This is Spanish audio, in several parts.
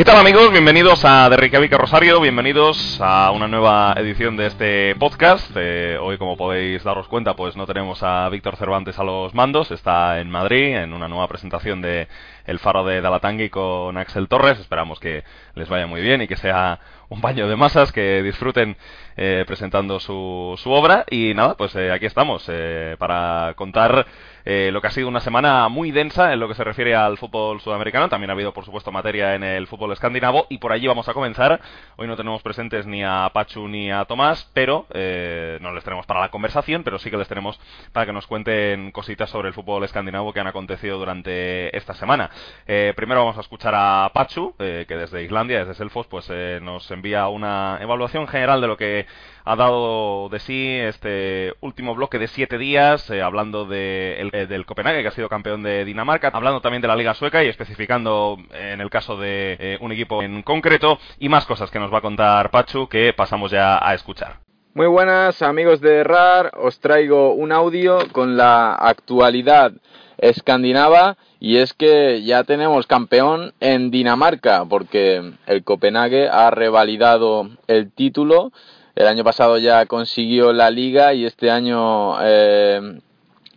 ¿Qué tal amigos? Bienvenidos a De Reykjavik Rosario, bienvenidos a una nueva edición de este podcast. Eh, hoy, como podéis daros cuenta, pues no tenemos a Víctor Cervantes a los mandos, está en Madrid en una nueva presentación de El Faro de Dalatangui con Axel Torres. Esperamos que les vaya muy bien y que sea un baño de masas, que disfruten eh, presentando su, su, obra. Y nada, pues eh, aquí estamos eh, para contar eh, lo que ha sido una semana muy densa en lo que se refiere al fútbol sudamericano. También ha habido, por supuesto, materia en el fútbol escandinavo y por allí vamos a comenzar. Hoy no tenemos presentes ni a Pachu ni a Tomás, pero eh, no les tenemos para la conversación, pero sí que les tenemos para que nos cuenten cositas sobre el fútbol escandinavo que han acontecido durante esta semana. Eh, primero vamos a escuchar a Pachu, eh, que desde Islandia, desde Selfos, pues eh, nos envía una evaluación general de lo que ha dado de sí este último bloque de siete días, eh, hablando de eh, del Copenhague, que ha sido campeón de Dinamarca, hablando también de la Liga Sueca y especificando en el caso de eh, un equipo en concreto y más cosas que nos va a contar Pachu que pasamos ya a escuchar. Muy buenas amigos de RAR, os traigo un audio con la actualidad escandinava y es que ya tenemos campeón en Dinamarca porque el Copenhague ha revalidado el título el año pasado ya consiguió la liga y este año eh,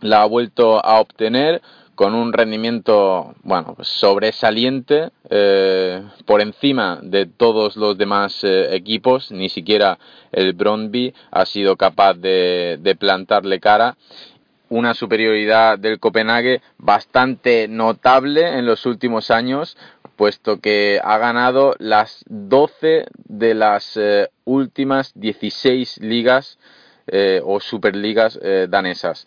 la ha vuelto a obtener con un rendimiento bueno pues sobresaliente eh, por encima de todos los demás eh, equipos. Ni siquiera el Brondby ha sido capaz de, de plantarle cara. Una superioridad del Copenhague bastante notable en los últimos años puesto que ha ganado las 12 de las eh, últimas 16 ligas eh, o superligas eh, danesas.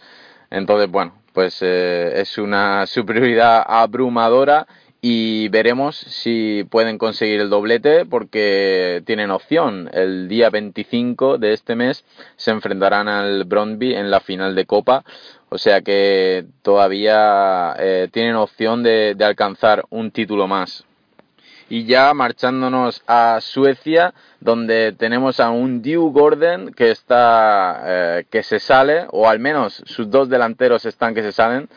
Entonces, bueno, pues es una superioridad abrumadora y veremos si pueden conseguir el doblete porque tienen opción. El día 25 de este mes se enfrentarán al Brondby en la final de Copa, o sea que todavía eh, tienen opción de, alcanzar un título más. Y ya marchándonos a Suecia donde tenemos a un Dew Gordon que está eh, que se sale o al menos sus dos delanteros están que se salen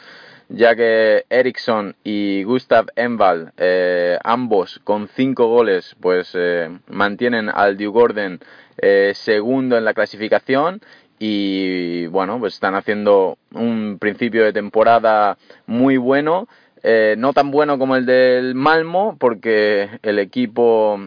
ya que Eriksson y Gustav Envall eh, ambos con cinco goles pues mantienen al Dew Gordon segundo en la clasificación y bueno pues están haciendo un principio de temporada muy bueno eh, no tan bueno como el del Malmo, porque el equipo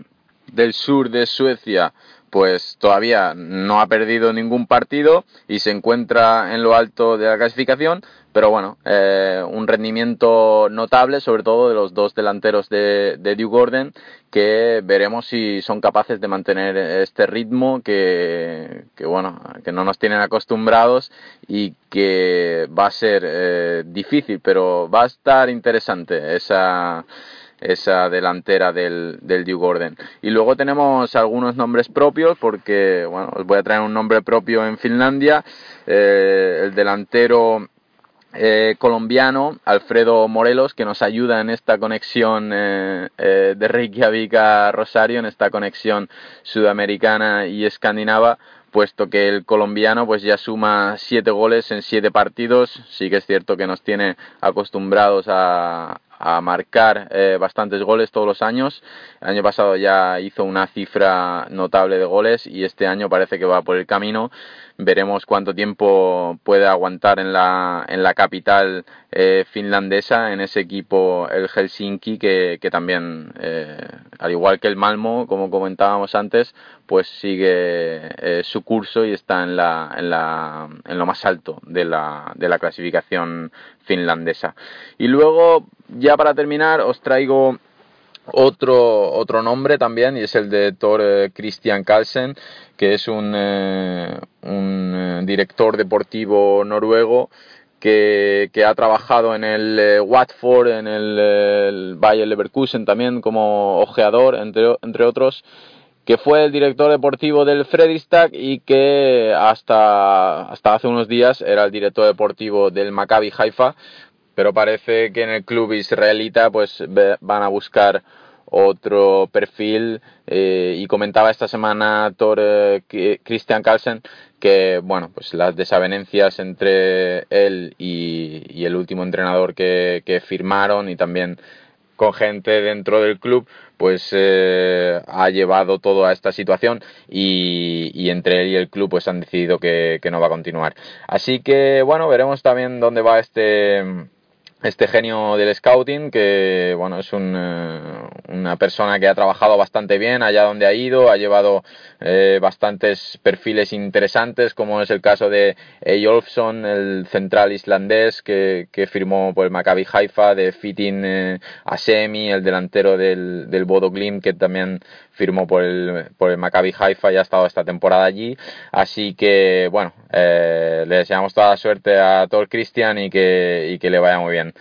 del sur de Suecia pues todavía no ha perdido ningún partido y se encuentra en lo alto de la clasificación, pero bueno, eh, un rendimiento notable, sobre todo de los dos delanteros de, de Dew Gordon, que veremos si son capaces de mantener este ritmo que, que bueno, que no nos tienen acostumbrados y que va a ser eh, difícil, pero va a estar interesante esa esa delantera del, del Dew Gordon. Y luego tenemos algunos nombres propios, porque, bueno, os voy a traer un nombre propio en Finlandia, eh, el delantero eh, colombiano Alfredo Morelos que nos ayuda en esta conexión eh, de Reykjavik a Rosario, en esta conexión sudamericana y escandinava, puesto que el colombiano pues ya suma siete goles en siete partidos, sí que es cierto que nos tiene acostumbrados a, a marcar eh, bastantes goles todos los años. El año pasado ya hizo una cifra notable de goles y este año parece que va por el camino. Veremos cuánto tiempo puede aguantar en la, en la capital eh, finlandesa, en ese equipo el Helsinki, que, que también, eh, al igual que el Malmo, como comentábamos antes, pues sigue eh, su curso y está en, la, en, la, en lo más alto de la, de la clasificación finlandesa. Y luego, ya para terminar, os traigo otro, otro nombre también y es el de Thor eh, Christian Carlsen, que es un, eh, eh, director deportivo noruego que, ha trabajado en el Watford, en el, el Bayer Leverkusen también como ojeador, entre, entre otros que fue el director deportivo del Fredrikstad y que hasta, hasta hace unos días era el director deportivo del Maccabi Haifa, pero parece que en el club israelita pues van a buscar otro perfil eh, y comentaba esta semana Thor eh, Christian Carlsen que bueno pues las desavenencias entre él y, y el último entrenador que, que firmaron y también con gente dentro del club, pues eh, ha llevado todo a esta situación y, entre él y el club pues han decidido que, que no va a continuar. Así que bueno, veremos también dónde va este este genio del scouting, que bueno, es un, eh, una persona que ha trabajado bastante bien allá donde ha ido, ha llevado eh, bastantes perfiles interesantes, como es el caso de Eyolfsson, el central islandés que, que, firmó por el Maccabi Haifa, de Fitin eh, Asemi, el delantero del, del Bodo Glimt, que también firmó por el, por el Maccabi Haifa y ha estado esta temporada allí. Así que, bueno, eh, le deseamos toda la suerte a Thor Christian y que, y que le vaya muy bien.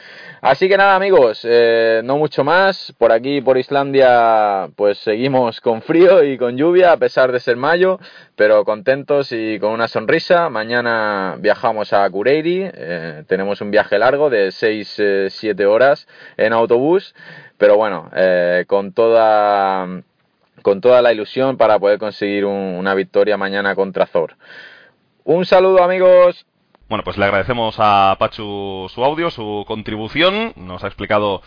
Así que nada, amigos, eh, no mucho más. Por aquí, por Islandia, pues seguimos con frío y con lluvia, a pesar de ser mayo, pero contentos y con una sonrisa. Mañana viajamos a Kureiri. Eh, tenemos un viaje largo de 6-7 horas en autobús, pero bueno, con toda con toda la ilusión para poder conseguir una victoria mañana contra Zor. Un saludo amigos. Bueno, pues le agradecemos a Pachu su audio, su contribución. Nos ha explicado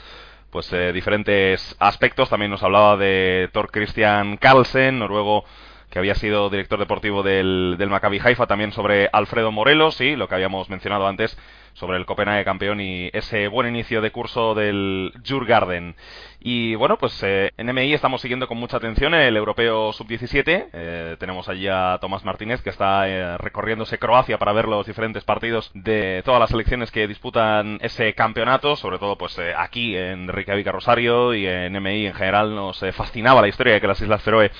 pues eh, diferentes aspectos. También nos hablaba de Thor Christian Carlsen, noruego que había sido director deportivo del, del Maccabi Haifa, también sobre Alfredo Morelos y lo que habíamos mencionado antes sobre el Copenhague campeón y ese buen inicio de curso del Jurgarden. Y bueno, pues eh, en MI estamos siguiendo con mucha atención el europeo sub-17. Eh, tenemos allí a Tomás Martínez que está eh, recorriéndose Croacia para ver los diferentes partidos de todas las selecciones que disputan ese campeonato. Sobre todo, pues aquí en Reykjavik Rosario y en MI en general nos fascinaba la historia de que las Islas Feroe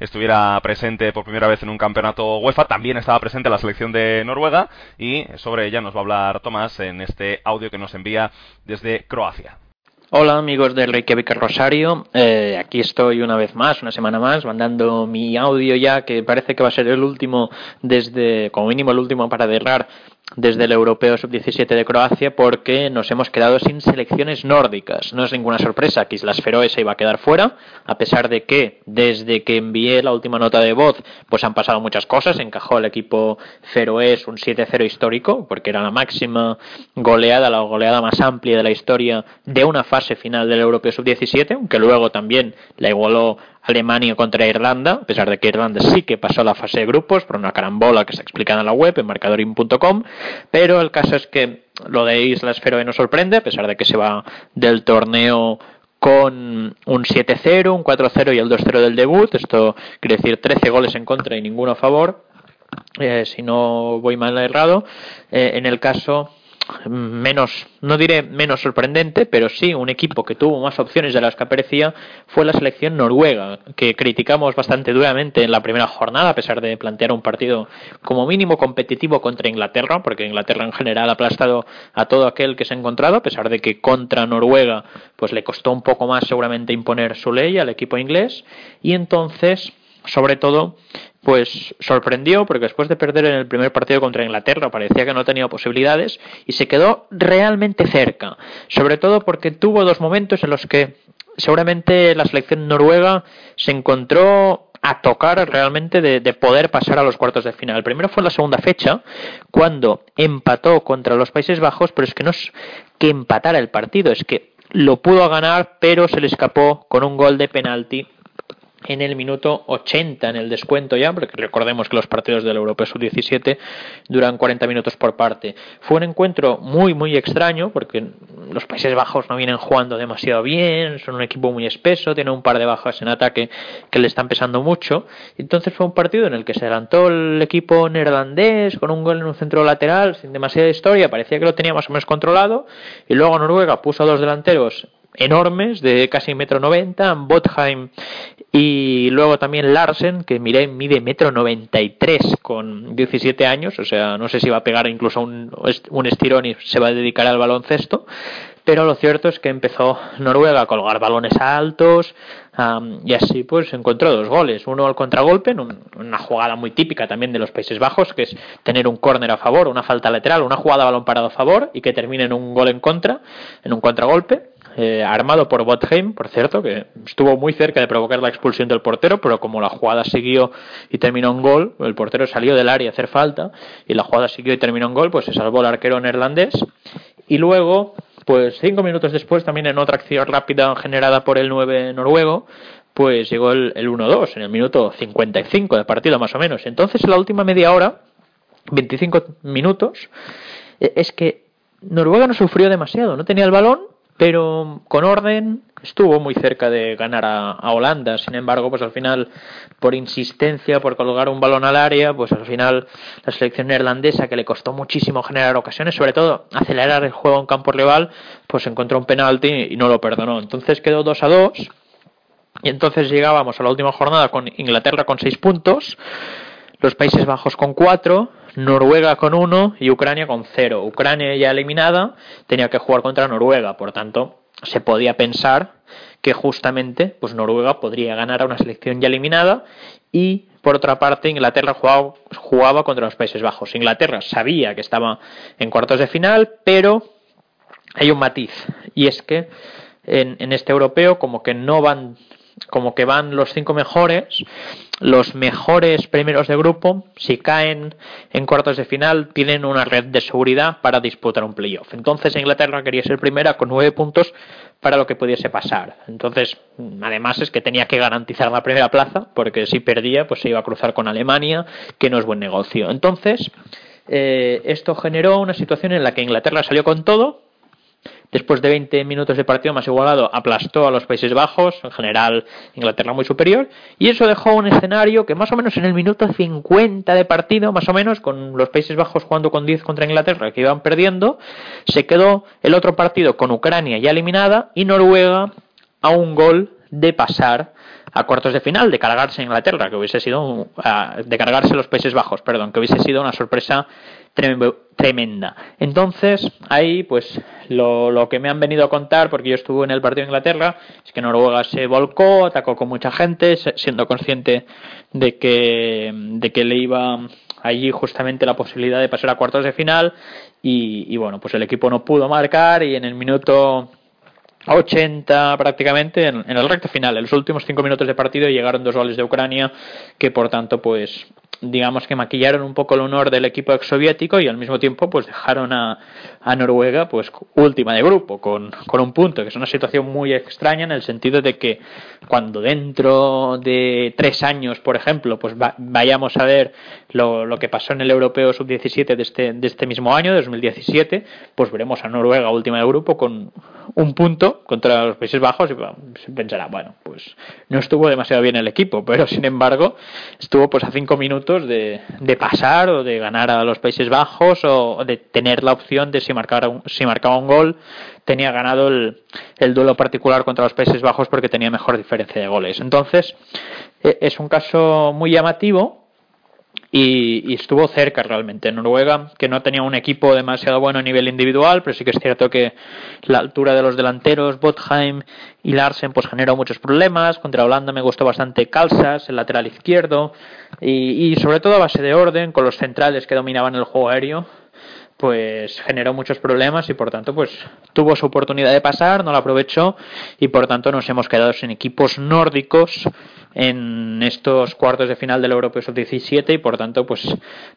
estuviera presente por primera vez en un campeonato UEFA. También estaba presente la selección de Noruega y sobre ella nos va a hablar Tomás en este audio que nos envía desde Croacia. Hola amigos de Reykjavik Rosario, eh, aquí estoy una vez más, una semana más, mandando mi audio ya que parece que va a ser el último desde, como mínimo el último para derrar desde el Europeo Sub-17 de Croacia porque nos hemos quedado sin selecciones nórdicas. No es ninguna sorpresa que Islas Feroe se iba a quedar fuera, a pesar de que desde que envié la última nota de voz pues han pasado muchas cosas. Encajó el equipo feroés un 7-0 histórico porque era la máxima goleada, la goleada más amplia de la historia de una fase final del Europeo Sub-17, aunque luego también la igualó Alemania contra Irlanda, a pesar de que Irlanda sí que pasó la fase de grupos por una carambola que está explicada en la web, en marcadorim.com, pero el caso es que lo de Islas Feroe nos sorprende, a pesar de que se va del torneo con un 7-0, un 4-0 y el 2-0 del debut. Esto quiere decir 13 goles en contra y ninguno a favor, eh, si no voy mal errado. Eh, en el caso menos, no diré menos sorprendente, pero sí un equipo que tuvo más opciones de las que aparecía fue la selección noruega, que criticamos bastante duramente en la primera jornada, a pesar de plantear un partido como mínimo competitivo contra Inglaterra, porque Inglaterra en general ha aplastado a todo aquel que se ha encontrado, a pesar de que contra Noruega pues le costó un poco más seguramente imponer su ley al equipo inglés, y entonces sobre todo pues sorprendió porque después de perder en el primer partido contra Inglaterra parecía que no tenía posibilidades y se quedó realmente cerca, sobre todo porque tuvo dos momentos en los que seguramente la selección noruega se encontró a tocar realmente de, de, poder pasar a los cuartos de final. Primero fue la segunda fecha, cuando empató contra los Países Bajos, pero es que no es que empatara el partido, es que lo pudo ganar, pero se le escapó con un gol de penalti en el minuto 80 en el descuento ya, porque recordemos que los partidos del Europeo Sub-17 duran 40 minutos por parte. Fue un encuentro muy, muy extraño, porque los Países Bajos no vienen jugando demasiado bien, son un equipo muy espeso, tienen un par de bajas en ataque que le están pesando mucho. Entonces fue un partido en el que se adelantó el equipo neerlandés con un gol en un centro lateral, sin demasiada historia, parecía que lo tenía más o menos controlado, y luego Noruega puso a dos delanteros enormes de casi metro noventa, Botheim y luego también Larsen, que mide, mide metro noventa y tres con 17 años, o sea, no sé si va a pegar incluso un, un estirón y se va a dedicar al baloncesto, pero lo cierto es que empezó Noruega a colgar balones altos y así pues encontró dos goles, uno al contragolpe, una jugada muy típica también de los Países Bajos, que es tener un córner a favor, una falta lateral, una jugada balón parado a favor y que termine en un gol en contra, en un contragolpe, eh, armado por Botheim, por cierto, que estuvo muy cerca de provocar la expulsión del portero, pero como la jugada siguió y terminó en gol, el portero salió del área a hacer falta y la jugada siguió y terminó en gol, pues se salvó el arquero neerlandés. Y luego pues cinco minutos después, también en otra acción rápida generada por el 9 noruego, pues llegó el, el 1-2 en el minuto 55 de partido más o menos. Entonces en la última media hora, 25 minutos, e, es que Noruega no sufrió demasiado, no tenía el balón, pero con orden estuvo muy cerca de ganar a, Holanda. Sin embargo, pues al final, por insistencia, por colocar un balón al área, pues al final la selección neerlandesa, que le costó muchísimo generar ocasiones, sobre todo acelerar el juego en campo rival, pues encontró un penalti y no lo perdonó. Entonces quedó 2 a 2. Y entonces llegábamos a la última jornada con Inglaterra con 6 puntos, los Países Bajos con 4, Noruega con 1 y Ucrania con 0. Ucrania ya eliminada tenía que jugar contra Noruega, por tanto se podía pensar que justamente pues Noruega podría ganar a una selección ya eliminada y por otra parte Inglaterra jugaba, jugaba contra los Países Bajos. Inglaterra sabía que estaba en cuartos de final, pero hay un matiz y es que en, en este europeo como que no van como que van los cinco mejores, los mejores primeros de grupo, si caen en cuartos de final, tienen una red de seguridad para disputar un playoff. Entonces Inglaterra quería ser primera con nueve puntos para lo que pudiese pasar. Entonces, además es que tenía que garantizar la primera plaza, porque si perdía, pues se iba a cruzar con Alemania, que no es buen negocio. Entonces, eh, esto generó una situación en la que Inglaterra salió con todo, Después de 20 minutos de partido más igualado, aplastó a los Países Bajos, en general Inglaterra muy superior, y eso dejó un escenario que más o menos en el minuto 50 de partido, más o menos, con los Países Bajos jugando con 10 contra Inglaterra, que iban perdiendo, se quedó el otro partido con Ucrania ya eliminada y Noruega a un gol de pasar a cuartos de final, de cargarse a Inglaterra, que hubiese sido, de cargarse los Países Bajos, perdón, que hubiese sido una sorpresa tremenda. Entonces, ahí, pues, lo, lo, que me han venido a contar, porque yo estuve en el partido de Inglaterra, es que Noruega se volcó, atacó con mucha gente, siendo consciente de que, de que le iba allí justamente la posibilidad de pasar a cuartos de final, y, y bueno, pues el equipo no pudo marcar, y en el minuto 80 prácticamente en, en, el recto final. En los últimos cinco minutos de partido llegaron dos goles de Ucrania que por tanto pues digamos que maquillaron un poco el honor del equipo exsoviético y al mismo tiempo pues dejaron a, a Noruega pues última de grupo con, con, un punto que es una situación muy extraña en el sentido de que cuando dentro de tres años por ejemplo pues vayamos a ver lo, lo, que pasó en el europeo sub-17 de este, de este mismo año 2017 pues veremos a Noruega última de grupo con un punto contra los Países Bajos y se pensará bueno pues no estuvo demasiado bien el equipo pero sin embargo estuvo pues a cinco minutos de, de, pasar o de ganar a los Países Bajos o de tener la opción de si un, si marcaba un gol tenía ganado el, el duelo particular contra los Países Bajos porque tenía mejor diferencia de goles. Entonces e, es un caso muy llamativo y, y, estuvo cerca realmente. Noruega, que no tenía un equipo demasiado bueno a nivel individual, pero sí que es cierto que la altura de los delanteros, Botheim y Larsen, pues generó muchos problemas. Contra Holanda me gustó bastante Calzas, el lateral izquierdo, y, y sobre todo a base de orden, con los centrales que dominaban el juego aéreo pues generó muchos problemas y por tanto pues tuvo su oportunidad de pasar, no la aprovechó y por tanto nos hemos quedado sin equipos nórdicos en estos cuartos de final del Europeo Sub-17 y por tanto pues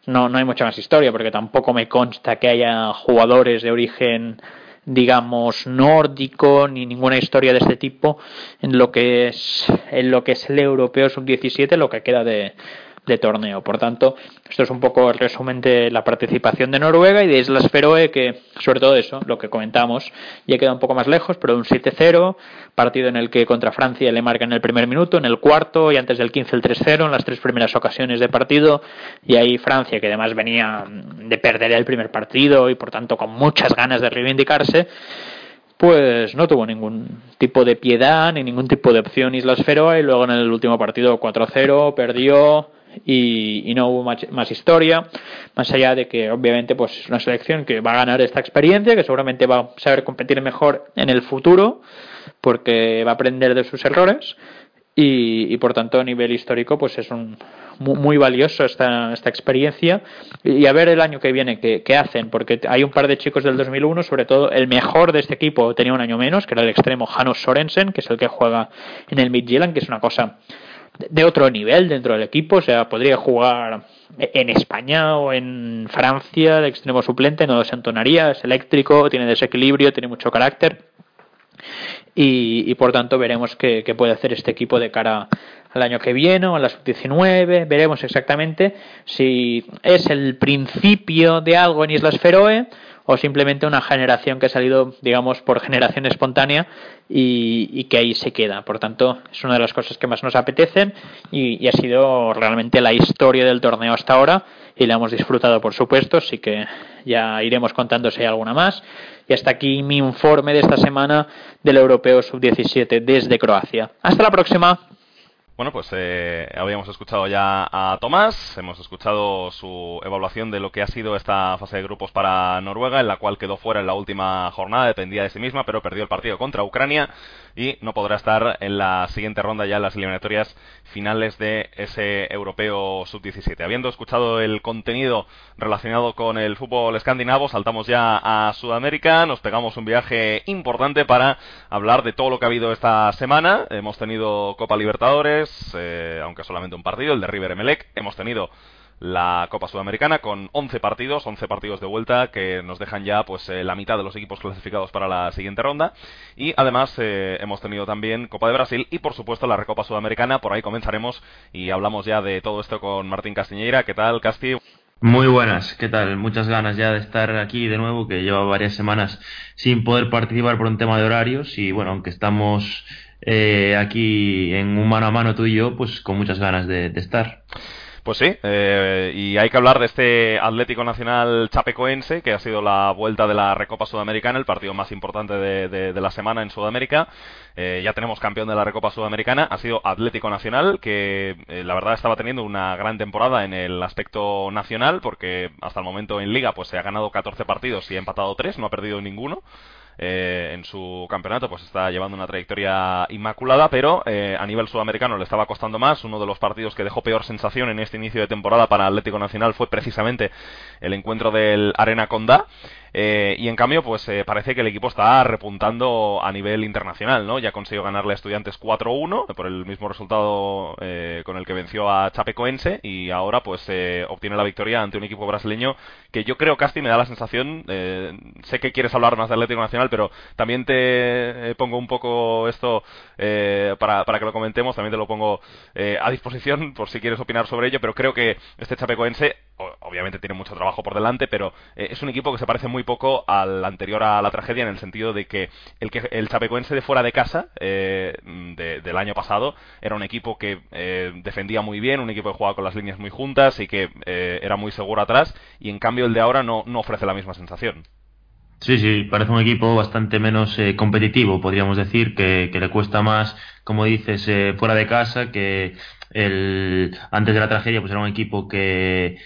no, no hay mucha más historia porque tampoco me consta que haya jugadores de origen digamos nórdico ni ninguna historia de este tipo en lo que es en lo que es el Europeo Sub-17 lo que queda de de torneo. Por tanto, esto es un poco el resumen de la participación de Noruega y de Islas Feroe, que sobre todo eso, lo que comentamos, ya queda un poco más lejos, pero un 7-0, partido en el que contra Francia le marcan el primer minuto, en el cuarto y antes del 15 el 3-0, en las tres primeras ocasiones de partido, y ahí Francia, que además venía de perder el primer partido y por tanto con muchas ganas de reivindicarse, pues no tuvo ningún tipo de piedad ni ningún tipo de opción Islas Feroe y luego en el último partido 4-0 perdió y, no hubo más, historia, más allá de que obviamente pues es una selección que va a ganar esta experiencia, que seguramente va a saber competir mejor en el futuro, porque va a aprender de sus errores y, por tanto a nivel histórico pues es un, muy, muy, valioso esta, esta experiencia. Y a ver el año que viene qué, qué, hacen, porque hay un par de chicos del 2001, sobre todo el mejor de este equipo tenía un año menos, que era el extremo Janos Sorensen, que es el que juega en el Midtjylland, que es una cosa de otro nivel dentro del equipo, o sea, podría jugar en España o en Francia, el extremo suplente no se entonaría, es eléctrico, tiene desequilibrio, tiene mucho carácter. Y, por tanto veremos qué, puede hacer este equipo de cara al año que viene o a la sub-19. Veremos exactamente si es el principio de algo en Islas Feroe o simplemente una generación que ha salido, digamos, por generación espontánea y, que ahí se queda. Por tanto, es una de las cosas que más nos apetecen y, ha sido realmente la historia del torneo hasta ahora y la hemos disfrutado, por supuesto, así que ya iremos contándose alguna más. Y hasta aquí mi informe de esta semana del Europeo Sub-17 desde Croacia. Hasta la próxima. Bueno, pues eh, habíamos escuchado ya a Tomás, hemos escuchado su evaluación de lo que ha sido esta fase de grupos para Noruega, en la cual quedó fuera en la última jornada, dependía de sí misma, pero perdió el partido contra Ucrania y no podrá estar en la siguiente ronda ya en las eliminatorias finales de ese europeo sub-17. Habiendo escuchado el contenido relacionado con el fútbol escandinavo, saltamos ya a Sudamérica, nos pegamos un viaje importante para hablar de todo lo que ha habido esta semana. Hemos tenido Copa Libertadores, eh, aunque solamente un partido, el de River Emelec. Hemos tenido la Copa Sudamericana con 11 partidos, 11 partidos de vuelta que nos dejan ya pues eh, la mitad de los equipos clasificados para la siguiente ronda y además eh, hemos tenido también Copa de Brasil y por supuesto la Recopa Sudamericana, por ahí comenzaremos y hablamos ya de todo esto con Martín Castiñeira, ¿qué tal Casti? Muy buenas, ¿qué tal? Muchas ganas ya de estar aquí de nuevo, que lleva varias semanas sin poder participar por un tema de horarios y bueno, aunque estamos eh, aquí en un mano a mano tú y yo, pues con muchas ganas de estar. Pues sí, eh, y hay que hablar de este Atlético Nacional Chapecoense, que ha sido la vuelta de la Recopa Sudamericana, el partido más importante de, la semana en Sudamérica. Eh, ya tenemos campeón de la Recopa Sudamericana, ha sido Atlético Nacional, que eh, la verdad estaba teniendo una gran temporada en el aspecto nacional, porque hasta el momento en Liga pues se ha ganado 14 partidos y ha empatado 3, no ha perdido ninguno. Eh, en su campeonato pues está llevando una trayectoria inmaculada, pero eh, a nivel sudamericano le estaba costando más. Uno de los partidos que dejó peor sensación en este inicio de temporada para Atlético Nacional fue precisamente el encuentro del Arena Condá. Eh, y en cambio, pues eh, parece que el equipo está repuntando a nivel internacional, ¿no? Ya consiguió ganarle a Estudiantes 4-1 por el mismo resultado eh, con el que venció a Chapecoense y ahora pues obtiene la victoria ante un equipo brasileño que yo creo, Casti, me da la sensación, sé que quieres hablar más de Atlético Nacional, pero también te pongo un poco esto para, para que lo comentemos, también te lo pongo a disposición por si quieres opinar sobre ello, pero creo que este Chapecoense obviamente tiene mucho trabajo por delante, pero es un equipo que se parece muy poco al anterior a la tragedia en el sentido de que el, que, el Chapecoense de fuera de casa eh, del año pasado era un equipo que eh, defendía muy bien, un equipo que jugaba con las líneas muy juntas y que eh, era muy seguro atrás y en cambio el de ahora no, no ofrece la misma sensación. Sí, sí, parece un equipo bastante menos competitivo, podríamos decir, que, le cuesta más, como dices, fuera de casa, que el, antes de la tragedia pues era un equipo que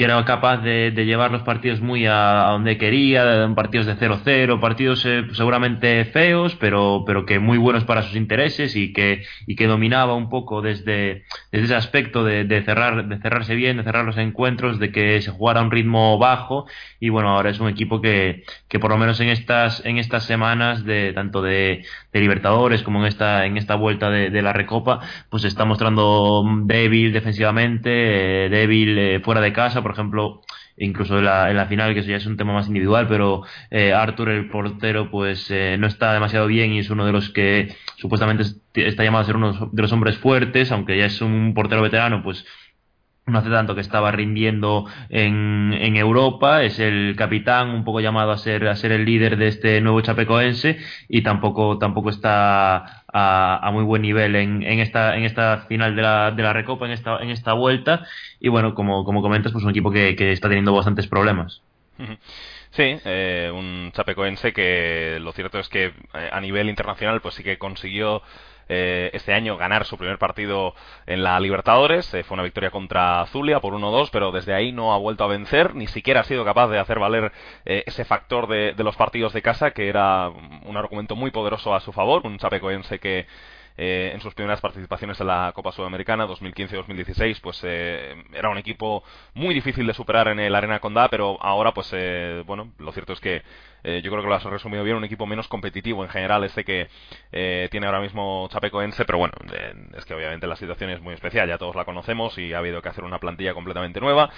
que era capaz de, llevar los partidos muy a, donde quería, partidos de 0-0, partidos eh, seguramente feos, pero, pero que muy buenos para sus intereses y que, y que dominaba un poco desde, desde ese aspecto de, de, cerrar, de cerrarse bien, de cerrar los encuentros, de que se jugara a un ritmo bajo. Y bueno, ahora es un equipo que, que por lo menos en estas, en estas semanas de tanto de, Libertadores como en esta, en esta vuelta de, la Recopa, pues está mostrando débil defensivamente, eh, débil eh, fuera de casa, por ejemplo, incluso en la, en la, final, que eso ya es un tema más individual, pero eh, Arthur, el portero, pues eh, no está demasiado bien y es uno de los que supuestamente está llamado a ser uno de los hombres fuertes, aunque ya es un portero veterano, pues no hace tanto que estaba rindiendo en, en, Europa, es el capitán, un poco llamado a ser, a ser el líder de este nuevo chapecoense y tampoco, tampoco está a, muy buen nivel en, en, esta, en esta final de la, de la Recopa, en esta, en esta vuelta y bueno, como, como comentas, pues un equipo que, que está teniendo bastantes problemas. Sí, eh, un chapecoense que lo cierto es que eh, a nivel internacional pues sí que consiguió eh, este año ganar su primer partido en la Libertadores. Eh, fue una victoria contra Zulia por 1-2, pero desde ahí no ha vuelto a vencer, ni siquiera ha sido capaz de hacer valer eh, ese factor de, de, los partidos de casa, que era un argumento muy poderoso a su favor. Un chapecoense que eh, en sus primeras participaciones en la Copa Sudamericana 2015-2016 pues eh, era un equipo muy difícil de superar en el Arena Condá pero ahora pues eh, bueno lo cierto es que yo creo que lo has resumido bien, un equipo menos competitivo en general, este que tiene ahora mismo Chapecoense, pero bueno, es que obviamente la situación es muy especial, ya todos la conocemos y ha habido que hacer una plantilla completamente nueva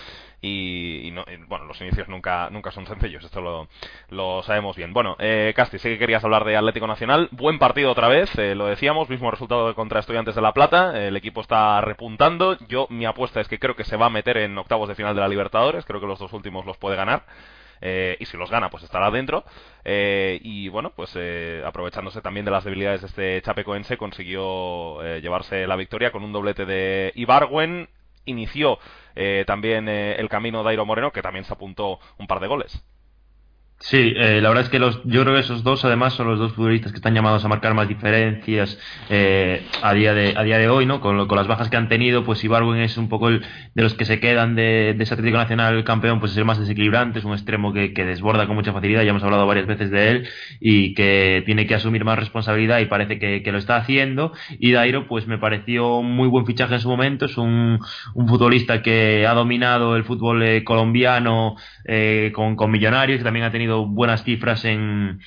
y, bueno, los inicios nunca, nunca son sencillos, esto lo, lo sabemos bien. Bueno, Casti, sé que querías hablar de Atlético Nacional, buen partido otra vez, lo decíamos, mismo resultado contra Estudiantes de La Plata, el equipo está repuntando, yo mi apuesta es que creo que se va a meter en octavos de final de la Libertadores, creo que los dos últimos los puede ganar. Eh, y si los gana, pues estará dentro. Eh, y bueno, pues eh, aprovechándose también de las debilidades de este Chapecoense, consiguió llevarse la victoria con un doblete de Ibargüen. Inició también el camino de Airo Moreno, que también se apuntó un par de goles. Sí, eh, la verdad es que los, yo creo que esos dos además son los dos futbolistas que están llamados a marcar más diferencias eh, a día de a día de hoy, ¿no? Con, con las bajas que han tenido, pues Ibarwen es un poco el, de los que se quedan de, de ese Atlético Nacional campeón, pues es el más desequilibrante, es un extremo que, desborda con mucha facilidad, ya hemos hablado varias veces de él y que tiene que asumir más responsabilidad y parece que, que lo está haciendo. Y Dairo, pues me pareció muy buen fichaje en su momento, es un, un futbolista que ha dominado el fútbol eh, colombiano eh, con, con Millonarios, que también ha tenido buenas cifras en,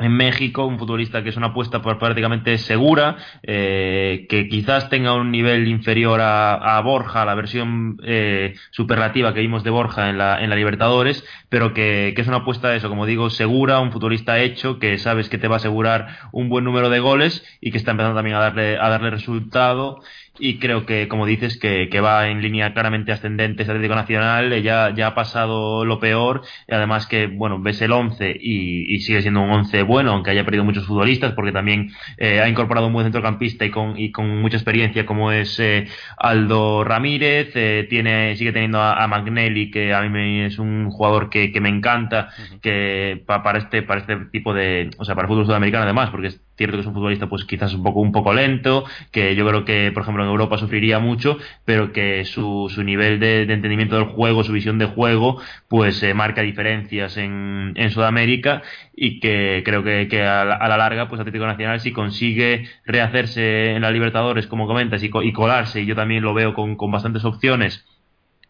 en México, un futbolista que es una apuesta prácticamente segura, eh, que quizás tenga un nivel inferior a, Borja, la versión eh, superlativa que vimos de Borja en la, en la Libertadores, pero que, que, es una apuesta eso, como digo, segura, un futbolista hecho, que sabes que te va a asegurar un buen número de goles y que está empezando también a darle, a darle resultado y creo que, como dices, que, que va en línea claramente ascendente ese Atlético Nacional, eh, ya, ya ha pasado lo peor, y además que, bueno, ves el 11 y, y sigue siendo un 11 bueno, aunque haya perdido muchos futbolistas, porque también eh, ha incorporado un buen centrocampista y con, y con mucha experiencia como es eh, Aldo Ramírez, tiene, sigue teniendo a, a, Magnelli, que a mí me, es un jugador que, que me encanta, que para este, para este tipo de, o sea, para el fútbol sudamericano además, porque es cierto que es un futbolista pues quizás un poco, un poco lento, que yo creo que, por ejemplo, en Europa sufriría mucho, pero que su, su nivel de, entendimiento del juego, su visión de juego, pues eh, marca diferencias en, en Sudamérica y que creo que, que a, la, a, la, larga, pues Atlético Nacional si consigue rehacerse en la Libertadores, como comentas, y, y colarse, y yo también lo veo con, con bastantes opciones,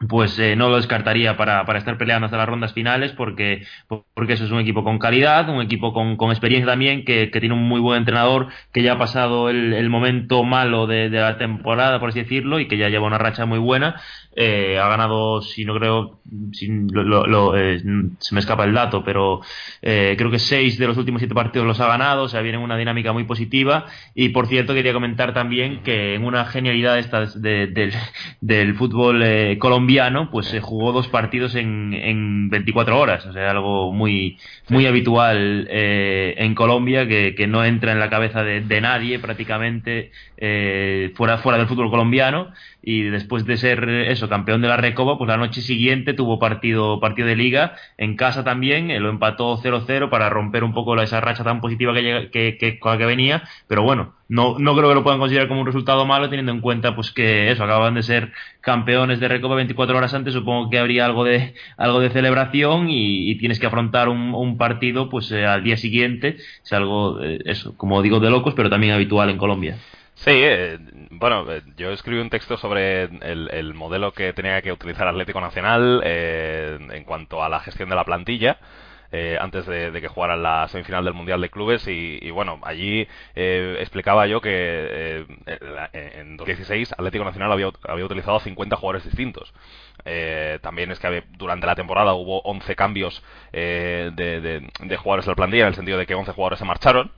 pues eh, no lo descartaría para, para, estar peleando hasta las rondas finales porque, porque eso es un equipo con calidad, un equipo con, con experiencia también, que, que, tiene un muy buen entrenador, que ya ha pasado el, el momento malo de, de, la temporada, por así decirlo, y que ya lleva una racha muy buena. Eh, ha ganado, si no creo, si lo, lo, eh, se me escapa el dato, pero eh, creo que seis de los últimos siete partidos los ha ganado, o sea, viene en una dinámica muy positiva. Y por cierto, quería comentar también que en una genialidad esta de, de, del fútbol eh, colombiano, pues se jugó dos partidos en, en 24 horas, o sea, algo muy, muy habitual eh, en Colombia, que, que, no entra en la cabeza de, de nadie prácticamente eh, fuera, fuera del fútbol colombiano y después de ser eso campeón de la Recopa pues la noche siguiente tuvo partido partido de liga en casa también eh, lo empató 0-0 para romper un poco esa racha tan positiva que, que, que, con la que venía pero bueno no, no creo que lo puedan considerar como un resultado malo teniendo en cuenta pues que eso acaban de ser campeones de Recopa 24 horas antes supongo que habría algo de algo de celebración y, y tienes que afrontar un, un partido pues eh, al día siguiente es algo eh, eso como digo de locos pero también habitual en Colombia Sí, eh, bueno, eh, yo escribí un texto sobre el, el, modelo que tenía que utilizar Atlético Nacional eh, en cuanto a la gestión de la plantilla. Eh, antes de, que jugaran la semifinal del Mundial de Clubes y, y bueno, allí eh, explicaba yo que eh, en 2016 Atlético Nacional había, utilizado 50 jugadores distintos. también es que durante la temporada hubo 11 cambios de, de, de, jugadores de la plantilla en el sentido de que 11 jugadores se marcharon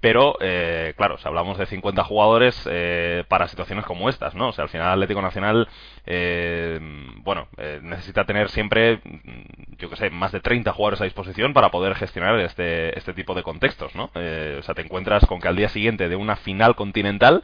pero eh, claro, si hablamos de 50 jugadores eh, para situaciones como estas, ¿no? O sea, al final Atlético Nacional, eh, bueno, eh, necesita tener siempre, yo que sé, más de 30 jugadores a disposición para poder gestionar este, este tipo de contextos, ¿no? Eh, o sea, te encuentras con que al día siguiente de una final continental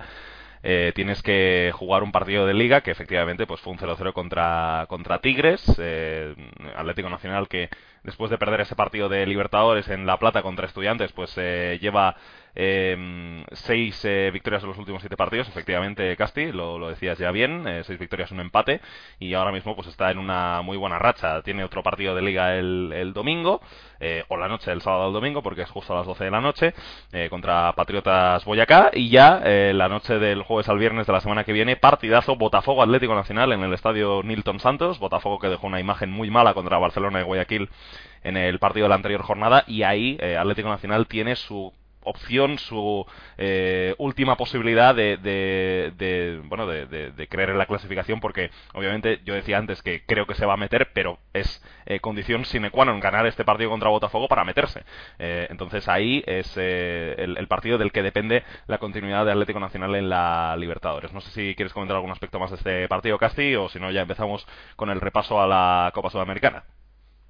eh, tienes que jugar un partido de liga que efectivamente pues fue un 0-0 contra, contra Tigres, eh, Atlético Nacional que después de perder ese partido de Libertadores en La Plata contra Estudiantes pues eh, lleva eh, seis eh, victorias en los últimos siete partidos, efectivamente, Casti, lo, lo decías ya bien, eh, seis victorias, un empate, y ahora mismo pues está en una muy buena racha. Tiene otro partido de liga el, el domingo, eh, o la noche del sábado al domingo, porque es justo a las 12 de la noche, eh, contra Patriotas Boyacá, y ya eh, la noche del jueves al viernes de la semana que viene, partidazo Botafogo Atlético Nacional en el estadio Nilton Santos, Botafogo que dejó una imagen muy mala contra Barcelona y Guayaquil en el partido de la anterior jornada y ahí Atlético Nacional tiene su opción, su eh, última posibilidad de, de, bueno, de, de, creer en la clasificación, porque obviamente yo decía antes que creo que se va a meter, pero es eh, condición sine qua non ganar este partido contra Botafogo para meterse. Eh, entonces ahí es el, el, partido del que depende la continuidad de Atlético Nacional en la Libertadores. No sé si quieres comentar algún aspecto más de este partido, Casti, o si no ya empezamos con el repaso a la Copa Sudamericana.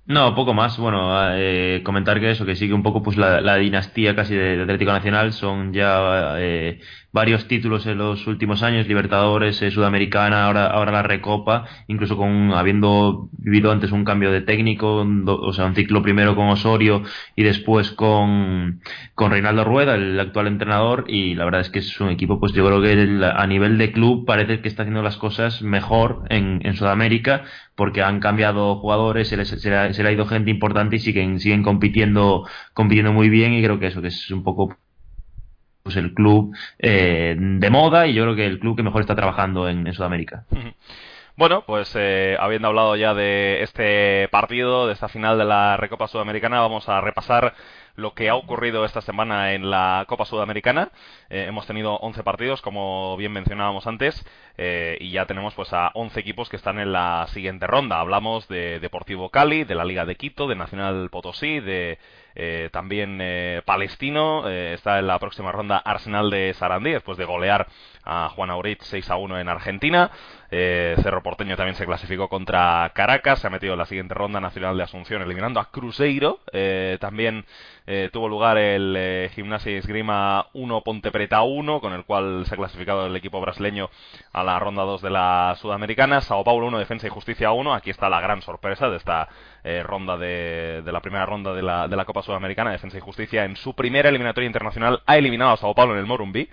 No, poco más. Bueno, eh, comentar que eso, que sigue un poco pues la, dinastía casi de, Atlético Nacional. Son ya eh, varios títulos en los últimos años, Libertadores, eh, Sudamericana, ahora, ahora la Recopa, incluso con habiendo vivido antes un cambio de técnico, o sea, un ciclo primero con Osorio y después con, con Reinaldo Rueda, el actual entrenador, y la verdad es que es un equipo, pues yo creo que a nivel de club parece que está haciendo las cosas mejor en, en Sudamérica, porque han cambiado jugadores, se, les, se, le ha, ido gente importante y siguen, siguen compitiendo, compitiendo muy bien y creo que eso que es un poco pues el club eh, de moda y yo creo que el club que mejor está trabajando en, Sudamérica. Bueno, pues eh, habiendo hablado ya de este partido, de esta final de la Recopa Sudamericana, vamos a repasar lo que ha ocurrido esta semana en la Copa Sudamericana. Eh, hemos tenido 11 partidos, como bien mencionábamos antes, eh, y ya tenemos pues a 11 equipos que están en la siguiente ronda. Hablamos de Deportivo Cali, de la Liga de Quito, de Nacional Potosí, de eh, también Palestino, está en la próxima ronda Arsenal de Sarandí, después de golear a Juan Aurit 6 a 1 en Argentina. Cerro Porteño también se clasificó contra Caracas, se ha metido en la siguiente ronda Nacional de Asunción, eliminando a Cruzeiro. también eh, tuvo lugar el eh, Gimnasia Esgrima 1 Pontepreta 1, con el cual se ha clasificado el equipo brasileño a la ronda 2 de la Sudamericana. Sao Paulo 1, Defensa y Justicia 1. Aquí está la gran sorpresa de esta eh, ronda de, de, la primera ronda de la, de la Copa Sudamericana. Defensa y Justicia en su primera eliminatoria internacional ha eliminado a Sao Paulo en el Morumbi.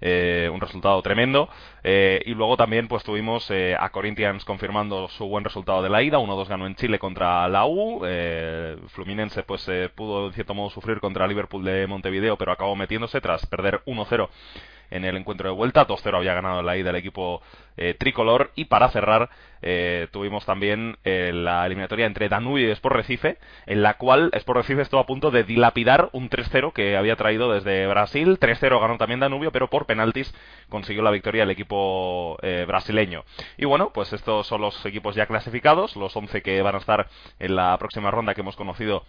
Eh, un resultado tremendo. Eh, y luego también pues tuvimos eh, a Corinthians confirmando su buen resultado de la ida, 1-2 ganó en Chile contra la U, Fluminense pues pudo en cierto modo sufrir contra Liverpool de Montevideo, pero acabó metiéndose tras perder 1-0 en el encuentro de vuelta. 2-0 había ganado la ida el equipo eh, tricolor. Y para cerrar, eh, tuvimos también eh, la eliminatoria entre Danubio y Sport Recife, en la cual Sport Recife estuvo a punto de dilapidar un 3-0 que había traído desde Brasil. 3-0 ganó también Danubio, pero por penaltis consiguió la victoria el equipo brasileño. Y bueno, pues estos son los equipos ya clasificados, los 11 que van a estar en la próxima ronda que hemos conocido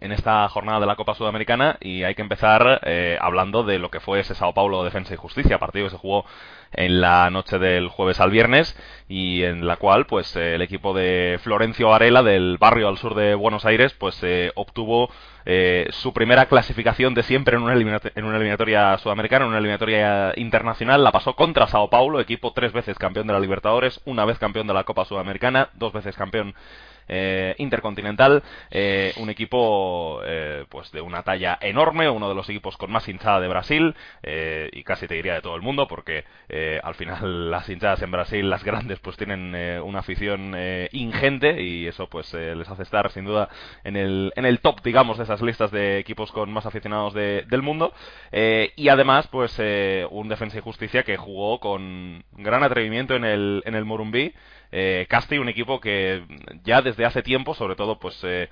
en esta jornada de la Copa Sudamericana y hay que empezar eh, hablando de lo que fue ese Sao Paulo Defensa y Justicia, partido que se jugó en la noche del jueves al viernes y en la cual pues eh, el equipo de Florencio Varela del barrio al sur de Buenos Aires pues eh, obtuvo su primera clasificación de siempre en una, en una eliminatoria sudamericana, en una eliminatoria internacional, la pasó contra Sao Paulo, equipo tres veces campeón de la Libertadores, una vez campeón de la Copa Sudamericana, dos veces campeón eh, intercontinental, eh, un equipo eh, pues de una talla enorme, uno de los equipos con más hinchada de Brasil y casi te diría de todo el mundo porque al final las hinchadas en Brasil, las grandes, pues tienen una afición ingente y eso pues les hace estar sin duda en el, en el top, digamos, de esas listas de equipos con más aficionados del mundo. Y además pues un defensa y justicia que jugó con gran atrevimiento en el, en el Morumbí eh, Casti, un equipo que ya desde hace tiempo, sobre todo pues eh,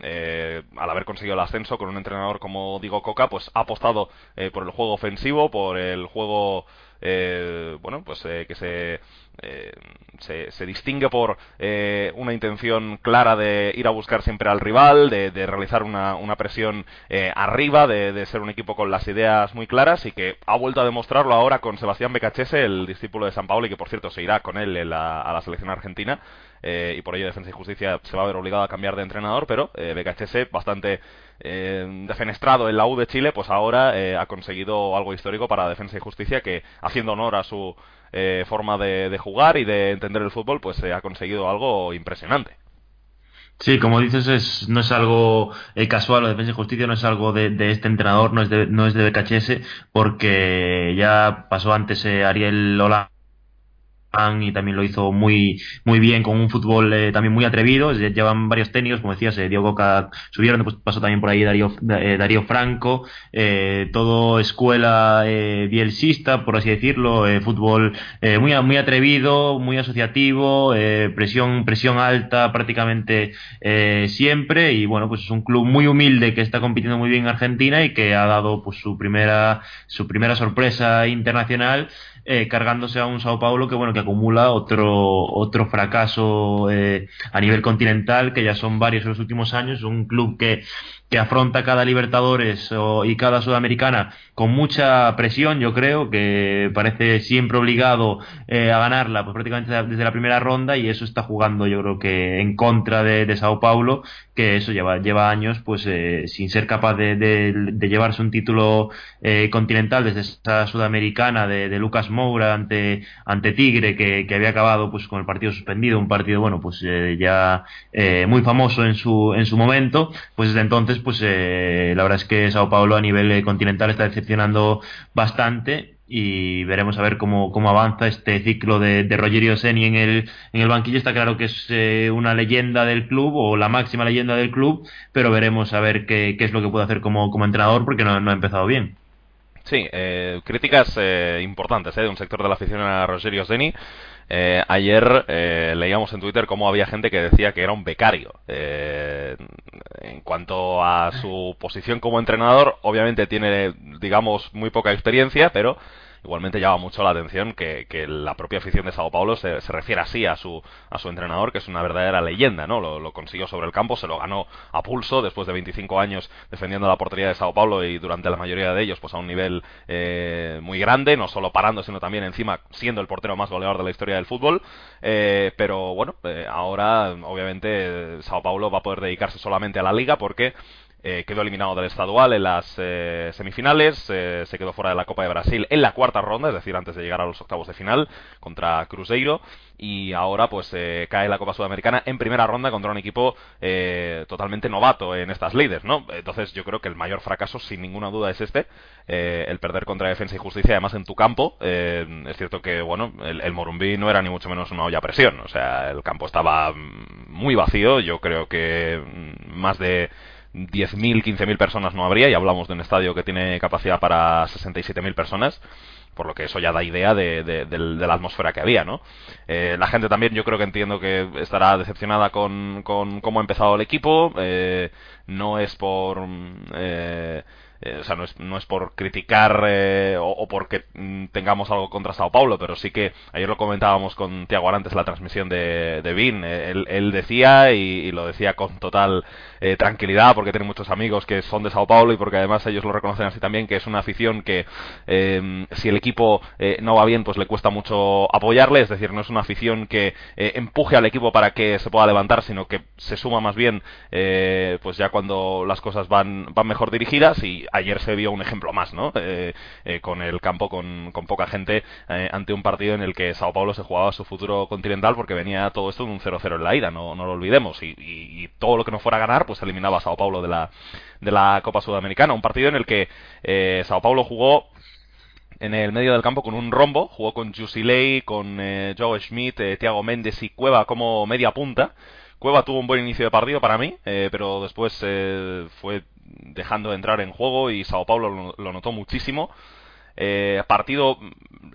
eh, al haber conseguido el ascenso con un entrenador como Diego Coca, pues ha apostado eh, por el juego ofensivo, por el juego eh, bueno, pues que se, eh, se, distingue por eh, una intención clara de ir a buscar siempre al rival, de, de realizar una, una presión eh, arriba, de, de, ser un equipo con las ideas muy claras y que ha vuelto a demostrarlo ahora con Sebastián Becachese, el discípulo de San Paulo y que por cierto se irá con él en la, a la selección argentina. Eh, y por ello Defensa y Justicia se va a ver obligado a cambiar de entrenador, pero eh, BKHS, bastante eh, defenestrado en la U de Chile, pues ahora ha conseguido algo histórico para Defensa y Justicia que, haciendo honor a su eh, forma de, jugar y de entender el fútbol, pues ha conseguido algo impresionante. Sí, como dices, es, no es algo eh, casual, la defensa y justicia no es algo de, este entrenador, no es de, no es de BKHS, porque ya pasó antes eh, Ariel Lola y también lo hizo muy muy bien con un fútbol eh, también muy atrevido. Llevan varios técnicos, como decías, eh, Diego Coca subieron, después pasó también por ahí Darío, eh, Darío Franco, todo escuela bielsista, por así decirlo, fútbol muy, muy atrevido, muy asociativo, presión, presión alta prácticamente siempre y bueno, pues es un club muy humilde que está compitiendo muy bien en Argentina y que ha dado pues su primera, su primera sorpresa internacional eh, cargándose a un Sao Paulo que bueno que acumula otro otro fracaso eh, a nivel continental que ya son varios en los últimos años un club que que afronta cada Libertadores y cada Sudamericana con mucha presión, yo creo, que parece siempre obligado eh, a ganarla pues prácticamente desde la primera ronda y eso está jugando yo creo que en contra de, Sao Paulo, que eso lleva, lleva años pues eh, sin ser capaz de, llevarse un título eh, continental desde esa Sudamericana de, Lucas Moura ante, ante Tigre que, que, había acabado pues con el partido suspendido, un partido bueno pues ya muy famoso en su, en su momento, pues desde entonces pues eh, la verdad es que Sao Paulo a nivel eh, continental está decepcionando bastante y veremos a ver cómo, cómo avanza este ciclo de, Rogerio Seni en el, en el banquillo. Está claro que es eh, una leyenda del club o la máxima leyenda del club, pero veremos a ver qué, qué es lo que puede hacer como, como entrenador porque no, no ha empezado bien. Sí, críticas importantes de un sector de la afición a Rogerio Seni. Eh, ayer eh, leíamos en Twitter cómo había gente que decía que era un becario. Eh, en cuanto a su posición como entrenador, obviamente tiene, digamos, muy poca experiencia, pero igualmente llama mucho la atención que, la propia afición de Sao Paulo se, se, refiere así a su, a su entrenador, que es una verdadera leyenda, ¿no? Lo, consiguió sobre el campo, se lo ganó a pulso después de 25 años defendiendo la portería de Sao Paulo y durante la mayoría de ellos pues a un nivel eh, muy grande, no solo parando, sino también encima siendo el portero más goleador de la historia del fútbol. Eh, pero bueno, eh, ahora obviamente Sao Paulo va a poder dedicarse solamente a la liga porque eh, quedó eliminado del estadual en las eh, semifinales, eh, se quedó fuera de la Copa de Brasil en la cuarta ronda, es decir, antes de llegar a los octavos de final contra Cruzeiro, y ahora pues cae la Copa Sudamericana en primera ronda contra un equipo totalmente novato en estas líderes, ¿no? Entonces yo creo que el mayor fracaso, sin ninguna duda, es este, el perder contra Defensa y Justicia, además en tu campo. es cierto que, bueno, el, el Morumbí no era ni mucho menos una olla a presión, o sea, el campo estaba muy vacío, yo creo que mm, más de 10.000, 15.000 personas no habría, y hablamos de un estadio que tiene capacidad para 67.000 personas, por lo que eso ya da idea de, la atmósfera que había, ¿no? Eh, la gente también yo creo que entiendo que estará decepcionada con, con cómo ha empezado el equipo, eh, no es por... Eh, eh, o sea, no es, no es por criticar eh, o, porque mm, tengamos algo contra Sao Paulo, pero sí que ayer lo comentábamos con Tiago Arantes la transmisión de, de Vin. Eh, él, decía y, lo decía con total tranquilidad porque tiene muchos amigos que son de Sao Paulo y porque además ellos lo reconocen así también, que es una afición que si el equipo no va bien, pues le cuesta mucho apoyarle. Es decir, no es una afición que empuje al equipo para que se pueda levantar, sino que se suma más bien, pues ya cuando las cosas van, van mejor dirigidas y ayer se vio un ejemplo más, ¿no? Eh, eh, con el campo con, poca gente eh, ante un partido en el que Sao Paulo se jugaba su futuro continental porque venía todo esto de un 0-0 en la ida, no, no lo olvidemos. Y, todo lo que no fuera a ganar, pues eliminaba a Sao Paulo de la, de la Copa Sudamericana. Un partido en el que Sao Paulo jugó en el medio del campo con un rombo, jugó con Jusilei, con Joe Schmidt, Thiago Méndez y Cueva como media punta. Cueva tuvo un buen inicio de partido para mí, pero después fue dejando de entrar en juego y Sao Paulo lo, notó muchísimo. Eh, partido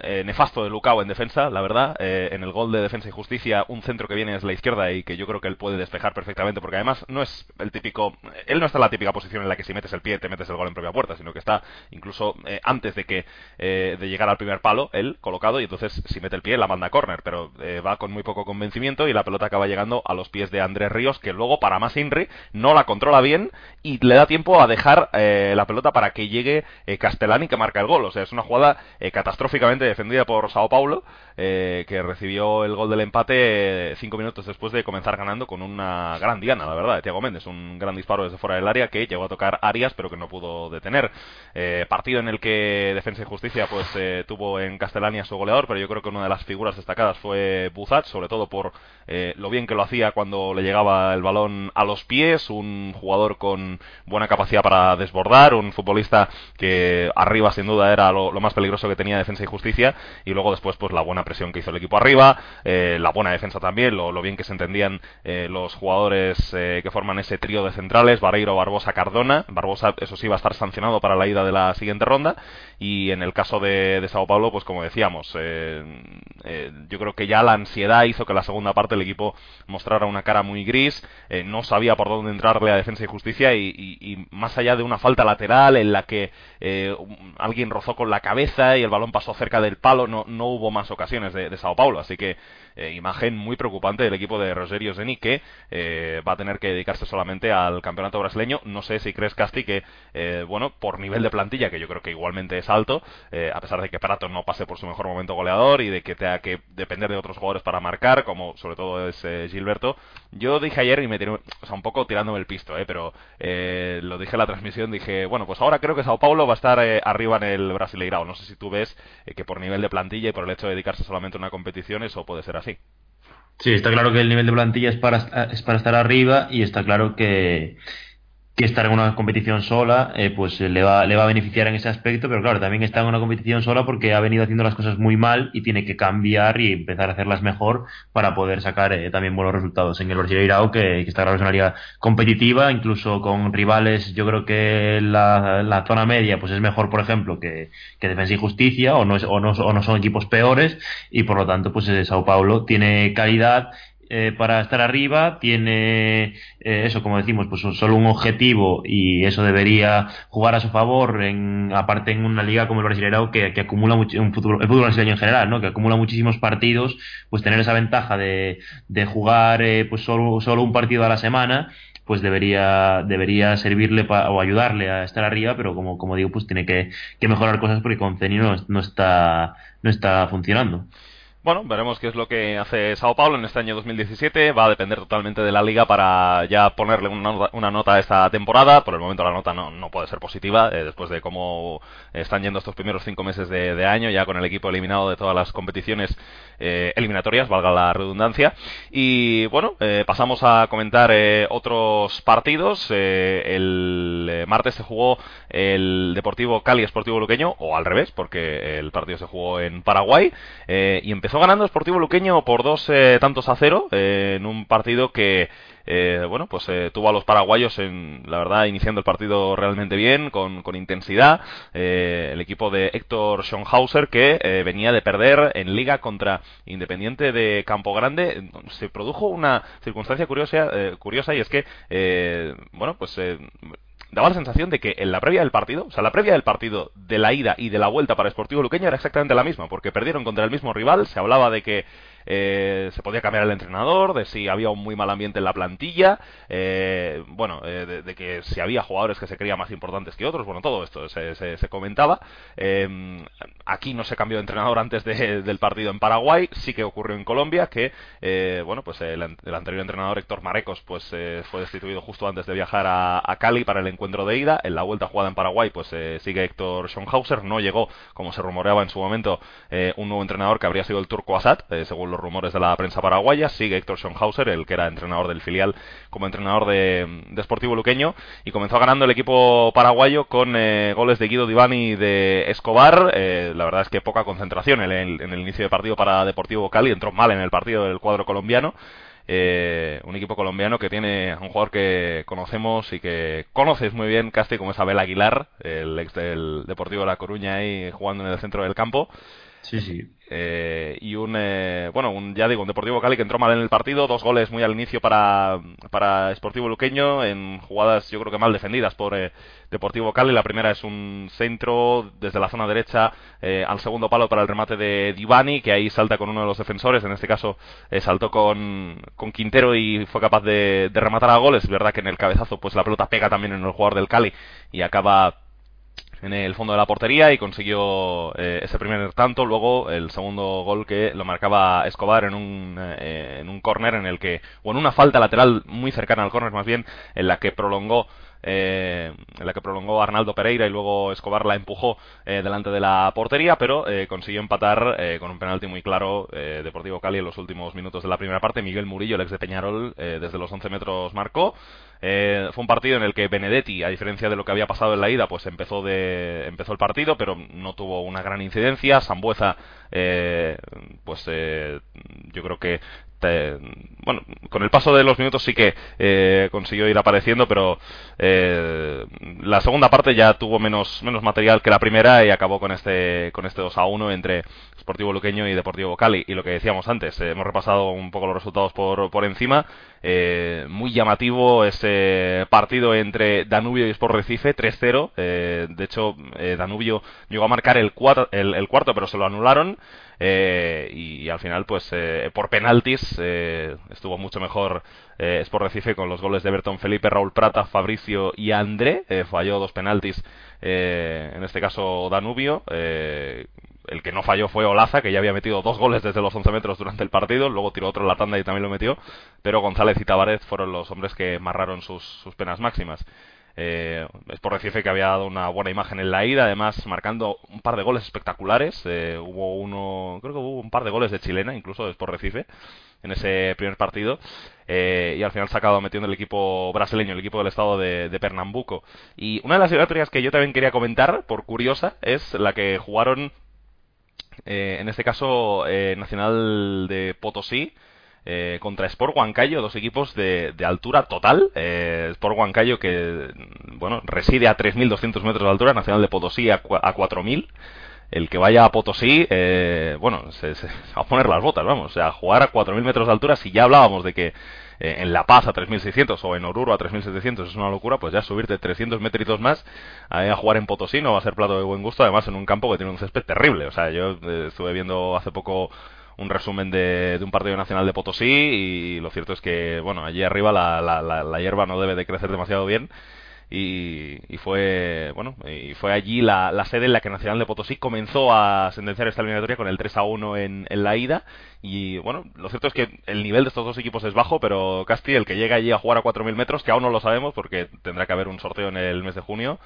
eh, nefasto de Lucao en defensa, la verdad. Eh, en el gol de defensa y justicia, un centro que viene desde la izquierda y que yo creo que él puede despejar perfectamente, porque además no es el típico. Él no está en la típica posición en la que si metes el pie te metes el gol en propia puerta, sino que está incluso eh, antes de que de llegar al primer palo, él colocado, y entonces si mete el pie la manda a córner, pero va con muy poco convencimiento y la pelota acaba llegando a los pies de Andrés Ríos, que luego, para más Inri, no la controla bien y le da tiempo a dejar la pelota para que llegue Castellani que marca el gol. O sea, es una jugada catastróficamente defendida por Sao Paulo, eh, que recibió el gol del empate eh, cinco minutos después de comenzar ganando con una gran diana, la verdad, de Thiago Méndez, un gran disparo desde fuera del área que llegó a tocar Arias, pero que no pudo detener. Eh, partido en el que Defensa y Justicia pues tuvo en Castellania su goleador, pero yo creo que una de las figuras destacadas fue Buzat, sobre todo por lo bien que lo hacía cuando le llegaba el balón a los pies, un jugador con buena capacidad para desbordar, un futbolista que arriba sin duda era lo lo, más peligroso que tenía Defensa y Justicia, y luego después pues la buena presión que hizo el equipo arriba, eh, la buena defensa también, lo, bien que se entendían eh, los jugadores que forman ese trío de centrales, Vareiro, Barbosa, Cardona, Barbosa eso sí va a estar sancionado para la ida de la siguiente ronda, y en el caso de, de Sao Paulo, pues como decíamos, yo creo que ya la ansiedad hizo que la segunda parte el equipo mostrara una cara muy gris, no sabía por dónde entrarle a Defensa y Justicia, y más allá de una falta lateral en la que eh, alguien rozó con la cabeza y el balón pasó cerca del palo, no, no hubo más ocasiones de, de Sao Paulo, así que eh, imagen muy preocupante del equipo de Rogerio Zeni que eh, va a tener que dedicarse solamente al campeonato brasileño. No sé si crees, Casti, que, eh, bueno, por nivel de plantilla, que yo creo que igualmente es alto, a pesar de que Prato no pase por su mejor momento goleador y de que tenga que depender de otros jugadores para marcar, como sobre todo es Gilberto. Yo dije ayer y me tiré, o sea, un poco tirándome el pisto, pero lo dije en la transmisión, dije, bueno, pues ahora creo que Sao Paulo va a estar arriba en el Brasileirao. No sé si tú ves que por nivel de plantilla y por el hecho de dedicarse solamente a una competición eso puede ser así. Sí, está claro que el nivel de plantilla es para, es para estar arriba y está claro que, que estar en una competición sola eh, pues le va, le va a beneficiar en ese aspecto, pero claro, también está en una competición sola porque ha venido haciendo las cosas muy mal y tiene que cambiar y empezar a hacerlas mejor para poder sacar eh, también buenos resultados en el Brasileirao, que, que está claro es una liga competitiva, incluso con rivales, yo creo que la, la zona media pues es mejor, por ejemplo, que, que Defensa y Justicia, o no, es, o, no, o no son equipos peores, y por lo tanto, pues eh, Sao Paulo tiene calidad eh, para estar arriba, tiene eh, eso, como decimos, pues solo un objetivo y eso debería jugar a su favor, en, aparte en una liga como el Brasileirao que, que acumula un futuro, el fútbol brasileño en general, ¿no? que acumula muchísimos partidos, pues tener esa ventaja de, de jugar eh, pues solo, solo un partido a la semana pues debería debería servirle o ayudarle a estar arriba pero como, como digo pues tiene que, que mejorar cosas porque con Ceni no, no está no está funcionando bueno, veremos qué es lo que hace Sao Paulo en este año 2017. Va a depender totalmente de la liga para ya ponerle una, nota a esta temporada. Por el momento la nota no, no puede ser positiva, eh, después de cómo están yendo estos primeros cinco meses de, año, ya con el equipo eliminado de todas las competiciones eh, eliminatorias, valga la redundancia. Y bueno, eh, pasamos a comentar otros partidos. el martes se jugó el Deportivo Cali Esportivo Luqueño, o al revés, porque el partido se jugó en Paraguay, y empezó ganando Sportivo Luqueño por dos eh, tantos a cero eh, en un partido que eh, bueno, pues tuvo a los paraguayos, en, la verdad, iniciando el partido realmente bien, con, con intensidad. el equipo de Héctor Schonhauser, que venía de perder en liga contra Independiente de Campo Grande. Se produjo una circunstancia curiosa, curiosa y es que, bueno, pues daba la sensación de que en la previa del partido, o sea, la previa del partido de la ida y de la vuelta para Sportivo Luqueño era exactamente la misma, porque perdieron contra el mismo rival, se hablaba de que eh, se podía cambiar el entrenador, de si había un muy mal ambiente en la plantilla, eh, bueno, eh, de, que si había jugadores que se creían más importantes que otros, bueno, todo esto se, se, comentaba. aquí no se cambió de entrenador antes del partido en Paraguay, sí que ocurrió en Colombia, que, bueno, pues el, anterior entrenador Héctor Marecos, pues fue destituido justo antes de viajar a, Cali para el encuentro de ida. En la vuelta jugada en Paraguay, pues sigue Héctor Schonhauser, no llegó, como se rumoreaba en su momento, un nuevo entrenador que habría sido el turco Assad, según los rumores de la prensa paraguaya. Sigue Héctor Schonhauser, el que era entrenador del filial, como entrenador de, de Sportivo Luqueño. Y comenzó ganando el equipo paraguayo con eh, goles de Guido Divani y de Escobar. Eh, la verdad es que poca concentración en el, en el inicio de partido para Deportivo Cali. Entró mal en el partido del cuadro colombiano. Eh, un equipo colombiano que tiene un jugador que conocemos y que conoces muy bien, casi como es Abel Aguilar, el ex del Deportivo de La Coruña ahí jugando en el centro del campo. Sí, sí. Eh, y un, eh, bueno, un, ya digo, un Deportivo Cali que entró mal en el partido, dos goles muy al inicio para, para Sportivo Luqueño, en jugadas yo creo que mal defendidas por eh, Deportivo Cali. La primera es un centro desde la zona derecha al segundo palo para el remate de Divani, que ahí salta con uno de los defensores, en este caso saltó con, con Quintero y fue capaz de, de rematar a goles. Es verdad que en el cabezazo pues la pelota pega también en el jugador del Cali y acaba en el fondo de la portería y consiguió eh, ese primer tanto. Luego el segundo gol que lo marcaba Escobar en un, eh, en un córner en el que, o en una falta lateral muy cercana al córner más bien, en la que prolongó en la que prolongó Arnaldo Pereira y luego Escobar la empujó delante de la portería, pero consiguió empatar con un penalti muy claro Deportivo Cali en los últimos minutos de la primera parte. Miguel Murillo, el ex de Peñarol, desde los 11 metros marcó. fue un partido en el que Benedetti, a diferencia de lo que había pasado en la ida, pues empezó, de, empezó el partido, pero no tuvo una gran incidencia. Sambueza, pues yo creo que bueno, con el paso de los minutos sí que eh, consiguió ir apareciendo, pero eh, la segunda parte ya tuvo menos, menos material que la primera y acabó con este, con este 2 a 1 entre Sportivo Luqueño y Deportivo Cali. Y lo que decíamos antes, eh, hemos repasado un poco los resultados por, por encima. muy llamativo ese partido entre Danubio y Sport Recife, 3-0. de hecho, Danubio llegó a marcar el, el cuarto, pero se lo anularon. Eh, y, al final, pues eh, por penaltis eh, estuvo mucho mejor Sport Recife con los goles de Berton Felipe, Raúl Prata, Fabricio y André. falló dos penaltis, en este caso Danubio. El que no falló fue Olaza, que ya había metido dos goles desde los 11 metros durante el partido, luego tiró otro en la tanda y también lo metió, pero González y Tavares fueron los hombres que marraron sus, penas máximas. Eh, por Recife que había dado una buena imagen en la ida, además marcando un par de goles espectaculares. Eh, hubo uno, creo que hubo un par de goles de chilena, incluso de Sport Recife, en ese primer partido. Eh, y al final se ha metiendo el equipo brasileño, el equipo del estado de, Pernambuco. Y una de las eliminatorias que yo también quería comentar, por curiosa, es la que jugaron, eh, en este caso, Nacional de Potosí eh, contra Sport Huancayo, dos equipos de, altura total. Eh, Sport Huancayo que, bueno, reside a 3.200 metros de altura, Nacional de Potosí a, a 4.000. El que vaya a Potosí, eh, bueno, se, va a poner las botas, vamos, o sea, jugar a 4.000 metros de altura, si ya hablábamos de que eh, en La Paz a 3.600 o en Oruro a 3.700 es una locura, pues ya subirte 300 metritos más a jugar en Potosí no va a ser plato de buen gusto, además en un campo que tiene un césped terrible. O sea, yo estuve viendo hace poco un resumen de, un partido nacional de Potosí y lo cierto es que, bueno, allí arriba la, la, la, hierba no debe de crecer demasiado bien. Y, y, fue bueno y fue allí la, sede en la que Nacional de Potosí comenzó a sentenciar esta eliminatoria con el 3 a 1 en, en, la ida. Y bueno lo cierto es que el nivel de estos dos equipos es bajo pero Casti el que llega allí a jugar a 4.000 metros que aún no lo sabemos porque tendrá que haber un sorteo en el mes de junio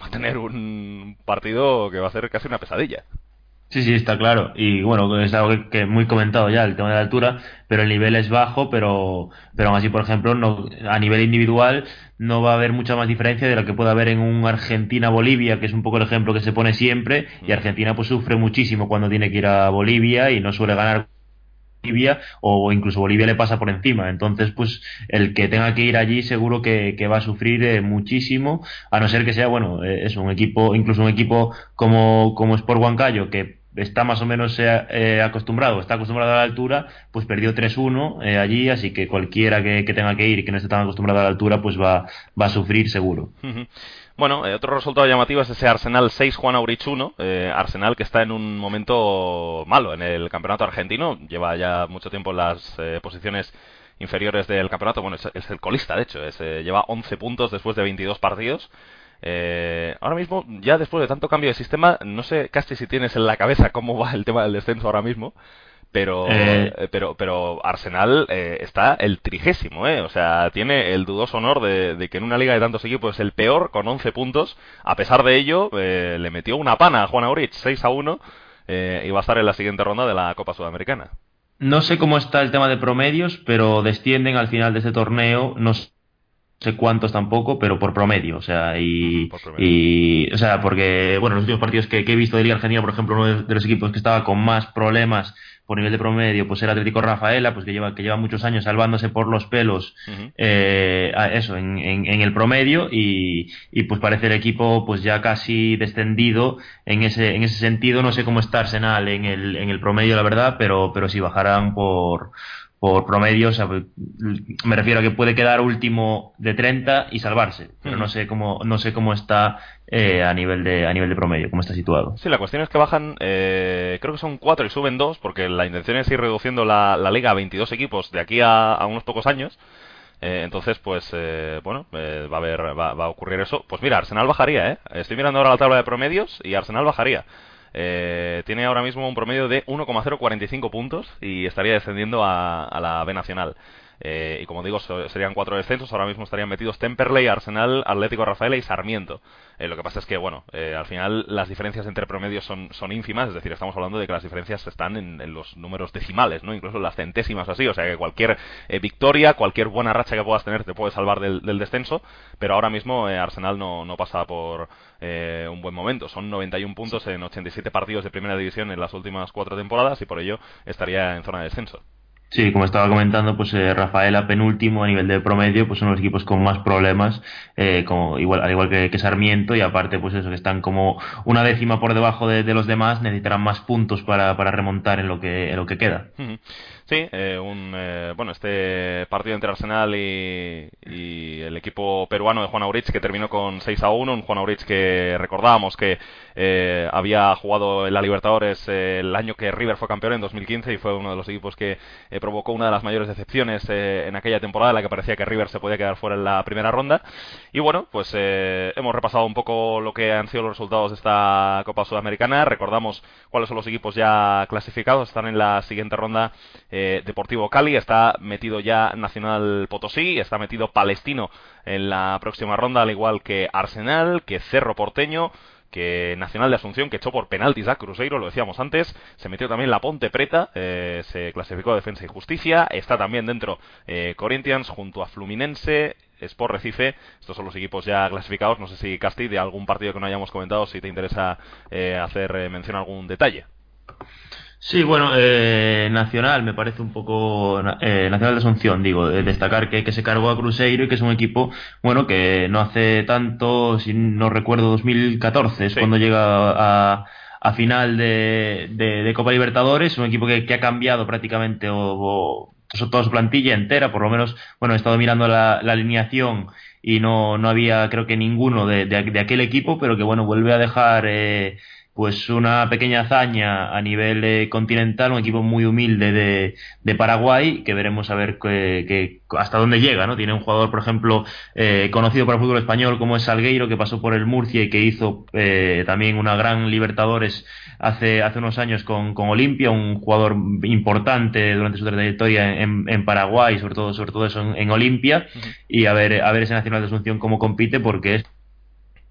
va a tener un partido que va a ser casi una pesadilla Sí, sí, está claro. Y bueno, es algo que, muy comentado ya, el tema de la altura, pero el nivel es bajo, pero, pero aún así, por ejemplo, no, a nivel individual no va a haber mucha más diferencia de la que puede haber en un Argentina-Bolivia, que es un poco el ejemplo que se pone siempre, y Argentina pues sufre muchísimo cuando tiene que ir a Bolivia y no suele ganar Bolivia o incluso Bolivia le pasa por encima. Entonces, pues el que tenga que ir allí seguro que, va a sufrir eh, muchísimo, a no ser que sea, bueno, eh, es un equipo, incluso un equipo como, como Sport Huancayo, que está más o menos eh, acostumbrado, está acostumbrado a la altura, pues perdió 3-1 allí, así que cualquiera que, tenga que ir y que no esté tan acostumbrado a la altura, pues va, va a sufrir seguro. Bueno, eh, otro resultado llamativo es ese Arsenal 6, Juan Aurich 1. Eh, Arsenal que está en un momento malo en el campeonato argentino. Lleva ya mucho tiempo en las eh, posiciones inferiores del campeonato. Bueno, es, el colista, de hecho. Es, lleva 11 puntos después de 22 partidos. Ahora mismo, ya después de tanto cambio de sistema, no sé casi si tienes en la cabeza cómo va el tema del descenso ahora mismo. Pero, eh. Eh, pero, pero Arsenal eh, está el trigésimo, ¿eh? O sea, tiene el dudoso honor de, que en una liga de tantos equipos es el peor con 11 puntos. A pesar de ello, le metió una pana a Juan Aurich, 6 a 1, y va a estar en la siguiente ronda de la Copa Sudamericana. No sé cómo está el tema de promedios, pero descienden al final de ese torneo, no sé cuántos tampoco, pero por promedio, o sea, y, y o sea, porque, bueno, los últimos partidos que, he visto de Liga Argentina, por ejemplo, uno de los equipos que estaba con más problemas por nivel de promedio, pues el Atlético Rafaela, pues que lleva, que lleva muchos años salvándose por los pelos, eh, eso, en, en, el promedio, y, y, pues parece el equipo pues ya casi descendido en ese, en ese sentido. No sé cómo está Arsenal en el, en el promedio, la verdad, pero, pero si bajarán por, por promedio, me refiero a que puede quedar último de 30 y salvarse, pero no sé cómo no sé cómo está eh, a nivel de a nivel de promedio, cómo está situado. Sí, la cuestión es que bajan, eh, creo que son 4 y suben 2, porque la intención es ir reduciendo la, liga a 22 equipos de aquí a, unos pocos años. Eh, entonces, pues, bueno, va a haber, va, va, a ocurrir eso. Pues mira, Arsenal bajaría, ¿eh? Estoy mirando ahora la tabla de promedios y Arsenal bajaría. Eh, tiene ahora mismo un promedio de 1,045 puntos y estaría descendiendo a, la B Nacional. Y como digo, serían cuatro descensos. Ahora mismo estarían metidos Temperley, Arsenal, Atlético Rafaela y Sarmiento. lo que pasa es que, bueno, al final las diferencias entre promedios son, son ínfimas, es decir, estamos hablando de que las diferencias están en, los números decimales, ¿no? Incluso en las centésimas así, o sea que cualquier victoria, cualquier buena racha que puedas tener te puede salvar del, descenso, pero ahora mismo Arsenal no, no pasa por un buen momento. Son 91 puntos en 87 partidos de primera división en las últimas cuatro temporadas y por ello estaría en zona de descenso. Sí, como estaba comentando, pues eh, Rafaela penúltimo a nivel de promedio, pues son los equipos con más problemas, eh, como igual al igual que, Sarmiento y aparte pues eso que están como una décima por debajo de, los demás, necesitarán más puntos para, para remontar en lo que en lo que queda. Sí, eh, un, eh, bueno, este partido entre Arsenal y, el equipo peruano de Juan Aurich que terminó con 6 a 1, un Juan Aurich que recordábamos que eh, había jugado en la Libertadores el año que River fue campeón en 2015 y fue uno de los equipos que provocó una de las mayores decepciones en aquella temporada en la que parecía que River se podía quedar fuera en la primera ronda. Y bueno, pues hemos repasado un poco lo que han sido los resultados de esta Copa Sudamericana. Recordamos cuáles son los equipos ya clasificados, están en la siguiente ronda. Eh, Deportivo Cali, está metido ya Nacional Potosí, está metido Palestino en la próxima ronda, al igual que Arsenal, que Cerro Porteño, que Nacional de Asunción, que echó por penaltis a Cruzeiro, lo decíamos antes, se metió también la Ponte Preta, eh, se clasificó Defensa y Justicia, está también dentro eh, Corinthians junto a Fluminense, Sport Recife, estos son los equipos ya clasificados, no sé si Casti, de algún partido que no hayamos comentado, si te interesa hacer mención a algún detalle. Sí, bueno, eh, Nacional me parece un poco eh, Nacional de Asunción, digo, destacar que, que, se cargó a Cruzeiro y que es un equipo, bueno, que no hace tanto, si no recuerdo, 2014 es cuando llega a, a final de, de, Copa Libertadores, un equipo que, que ha cambiado prácticamente o, toda su plantilla entera, por lo menos, bueno, he estado mirando la, la alineación y no, no había creo que ninguno de, de, aquel equipo, pero que bueno, vuelve a dejar eh, pues una pequeña hazaña a nivel eh, continental, un equipo muy humilde de, de Paraguay, que veremos a ver que, hasta dónde llega, ¿no? Tiene un jugador, por ejemplo, eh, conocido para el fútbol español como es Salgueiro, que pasó por el Murcia y que hizo eh, también una gran Libertadores hace, hace unos años con, con Olimpia, un jugador importante durante su trayectoria en, en Paraguay, sobre todo, sobre todo eso en, Olimpia, y a ver, a ver ese Nacional de Asunción cómo compite, porque es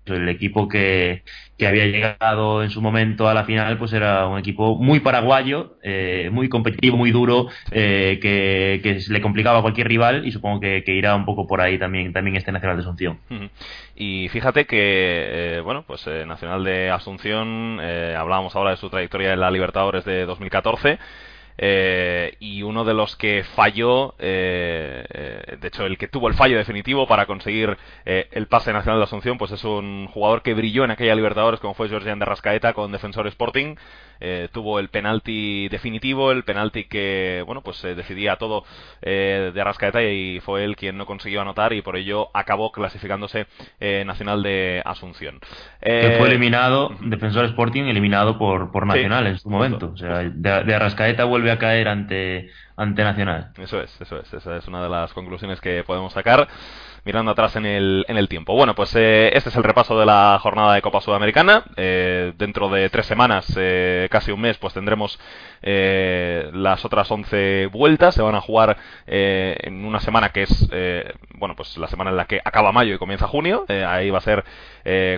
el equipo que, que, había llegado en su momento a la final pues era un equipo muy paraguayo, eh, muy competitivo, muy duro, eh, que, que, le complicaba a cualquier rival y supongo que, irá un poco por ahí también, también este Nacional de Asunción. Y fíjate que, eh, bueno, pues Nacional de Asunción, hablábamos ahora de su trayectoria en la Libertadores de 2014. Eh, y uno de los que falló, eh, eh, de hecho el que tuvo el fallo definitivo para conseguir el pase nacional de Asunción, pues es un jugador que brilló en aquella Libertadores como fue Georgian de Rascaeta con Defensor Sporting, tuvo el penalti definitivo, el penalti que, bueno, pues decidía todo de Rascaeta y fue él quien no consiguió anotar y por ello acabó clasificándose Nacional de Asunción. que fue eliminado, Defensor Sporting eliminado por, por Nacional en su momento, o sea, de, de Rascaeta vuelve a caer ante, ante Nacional. Eso es, eso es, esa es una de las conclusiones que podemos sacar mirando atrás en el, en el tiempo. Bueno, pues eh, este es el repaso de la jornada de Copa Sudamericana. Eh, dentro de tres semanas, eh, casi un mes, pues tendremos las otras 11 vueltas. Se van a jugar en una semana que es, bueno, pues la semana en la que acaba mayo y comienza junio. ahí va a ser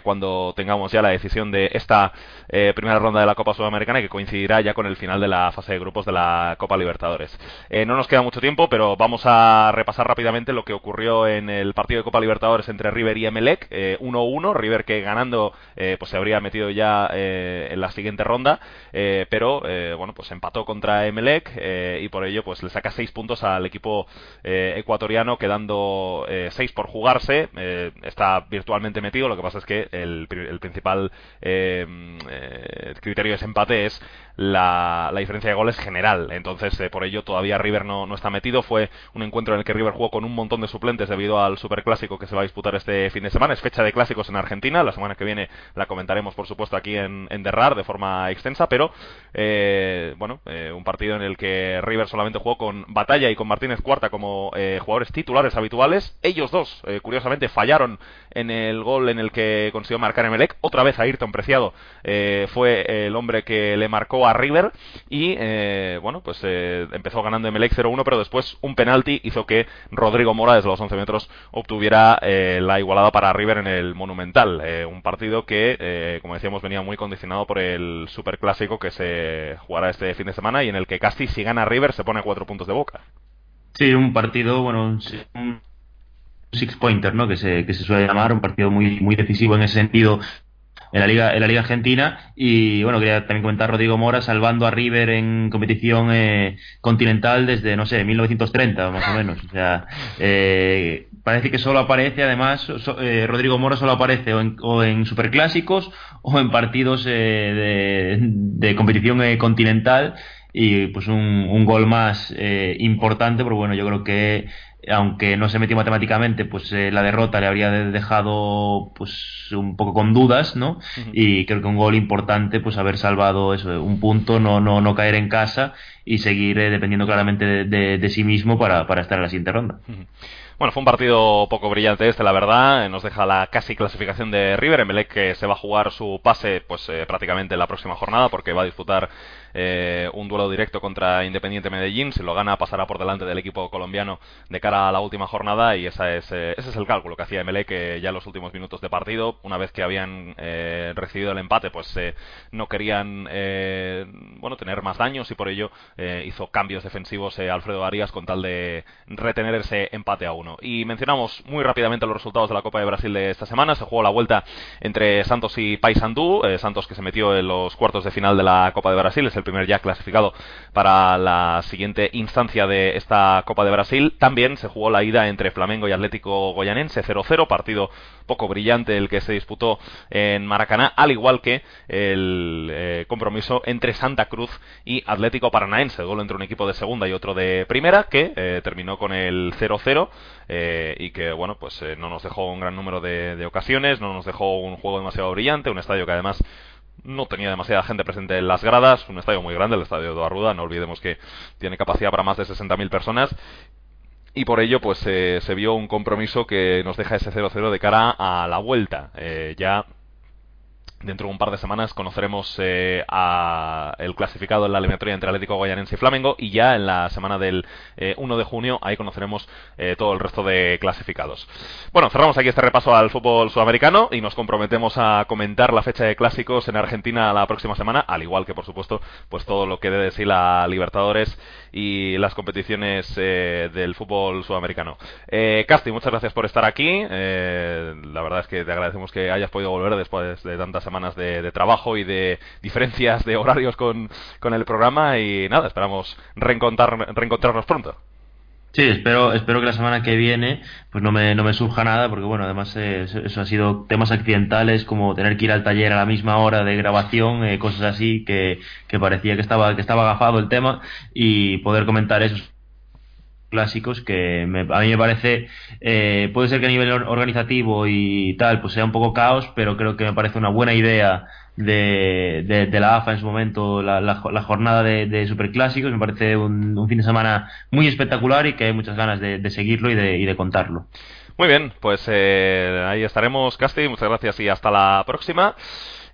cuando tengamos ya la decisión de esta primera ronda de la Copa Sudamericana que coincidirá ya con el final de la fase de grupos de la Copa Libertadores. no nos queda mucho tiempo, pero vamos a repasar rápidamente lo que ocurrió en el partido de Copa Libertadores entre River y Emelec, 1-1, eh, River que ganando eh, pues se habría metido ya eh, en la siguiente ronda, pero bueno, pues empató contra Emelec y por ello pues le saca 6 puntos al equipo ecuatoriano quedando 6 por jugarse, está virtualmente metido, lo que pasa es que el, el principal criterio de empate es la, diferencia de goles general. Entonces, eh, por ello, todavía River no, no, está metido. Fue un encuentro en el que River jugó con un montón de suplentes debido al superclásico que se va a disputar este fin de semana. Es fecha de clásicos en Argentina. La semana que viene la comentaremos, por supuesto, aquí en, en Derrar de forma extensa. Pero, eh, bueno, eh, un partido en el que River solamente jugó con Batalla y con Martínez Cuarta como jugadores titulares habituales. Ellos dos, curiosamente, fallaron en el gol en el que consiguió marcar Emelec. Otra vez Ayrton Preciado fue el hombre que le marcó a River y eh, bueno pues eh, empezó ganando Emelec 0-1, pero después un penalti hizo que Rodrigo Mora desde los 11 metros obtuviera eh, la igualada para River en el Monumental. Eh, un partido que, como decíamos, venía muy condicionado por el superclásico que se jugará este fin de semana y en el que casi si gana River se pone a cuatro puntos de boca. Sí, un partido, bueno, un six pointer, ¿no? Que se, que se suele llamar, un partido muy, muy decisivo en ese sentido en la liga en la liga argentina. Y bueno quería también comentar Rodrigo Mora salvando a River en competición eh, continental desde no sé 1930 más o menos. O sea eh, parece que solo aparece además eh, Rodrigo Mora solo aparece o en, o en superclásicos o en partidos de, de, competición continental. Y pues un, un gol más importante pero bueno yo creo que aunque no se metió matemáticamente, pues eh, la derrota le habría dejado pues un poco con dudas, ¿no? Y creo que un gol importante, pues haber salvado eso, un punto, no, no, no caer en casa y seguir eh, dependiendo claramente de, sí mismo para, para estar en la siguiente ronda. Bueno, fue un partido poco brillante este, la verdad. Nos deja la casi clasificación de River. Emelec que se va a jugar su pase, pues eh, prácticamente en la próxima jornada, porque va a disputar eh, un duelo directo contra Independiente Medellín. Si lo gana, pasará por delante del equipo colombiano de cara a la última jornada. Y esa es, eh, ese es el cálculo que hacía Emelec ya en los últimos minutos de partido. Una vez que habían recibido el empate, pues no querían bueno tener más daños y por ello hizo cambios defensivos Alfredo Arias con tal de retener ese empate a uno. Y mencionamos muy rápidamente los resultados de la Copa de Brasil de esta semana. Se jugó la vuelta entre Santos y Paysandú. Eh, Santos que se metió en los cuartos de final de la Copa de Brasil. Es el primer ya clasificado para la siguiente instancia de esta Copa de Brasil. También se jugó la ida entre Flamengo y Atlético Goyanense 0-0. Partido poco brillante el que se disputó en Maracaná. Al igual que el eh, compromiso entre Santa Cruz y Atlético Paranaense. Gol entre un equipo de segunda y otro de primera que eh, terminó con el 0-0. Eh, y que bueno pues eh, no nos dejó un gran número de, ocasiones, no nos dejó un juego demasiado brillante, un estadio que además no tenía demasiada gente presente en las gradas, un estadio muy grande, el estadio de Arruda, no olvidemos que tiene capacidad para más de 60.000 personas y por ello pues eh, se vio un compromiso que nos deja ese 0-0 de cara a la vuelta. ya Dentro de un par de semanas conoceremos eh, el clasificado en la eliminatoria entre Atlético Guayanense y Flamengo y ya en la semana del 1 eh, de junio ahí conoceremos eh, todo el resto de clasificados. Bueno, cerramos aquí este repaso al fútbol sudamericano y nos comprometemos a comentar la fecha de clásicos en Argentina la próxima semana, al igual que por supuesto pues todo lo que debe decir la Libertadores y las competiciones del fútbol sudamericano. Casti, muchas gracias por estar aquí. la verdad es que te agradecemos que hayas podido volver después de tantas semanas de, trabajo y de diferencias de horarios con, el programa y nada, esperamos reencontrar, reencontrarnos pronto. Sí, espero, espero que la semana que viene pues no me, no me surja nada, porque bueno, además eso, ha sido temas accidentales como tener que ir al taller a la misma hora de grabación, eh, cosas así que, que parecía que estaba, que estaba agafado el tema y poder comentar eso clásicos que a mí me parece eh, puede ser que a nivel organizativo y tal pues sea un poco caos pero creo que me parece una buena idea de, de, la AFA en su momento la, la, jornada de, de, superclásicos. Me parece un, fin de semana muy espectacular y que hay muchas ganas de, seguirlo y de, y de contarlo. Muy bien pues eh, ahí estaremos Casti. Muchas gracias y hasta la próxima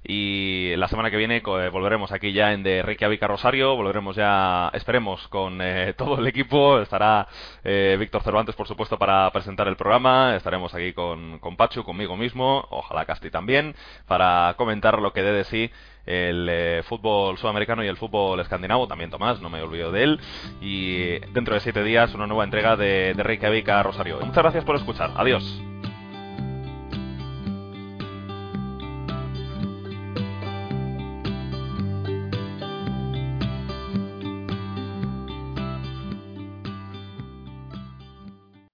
y la semana que viene eh, volveremos aquí ya en de Reykjavik a Rosario, volveremos ya, esperemos, con eh, todo el equipo, estará eh, Víctor Cervantes por supuesto para presentar el programa, estaremos aquí con, con Pachu, conmigo mismo, ojalá Casti también, para comentar lo que dé de sí el fútbol sudamericano y el fútbol escandinavo, también Tomás, no me olvido de él, y dentro de siete días una nueva entrega de, de Reykjavik a Rosario. Muchas gracias por escuchar, adiós.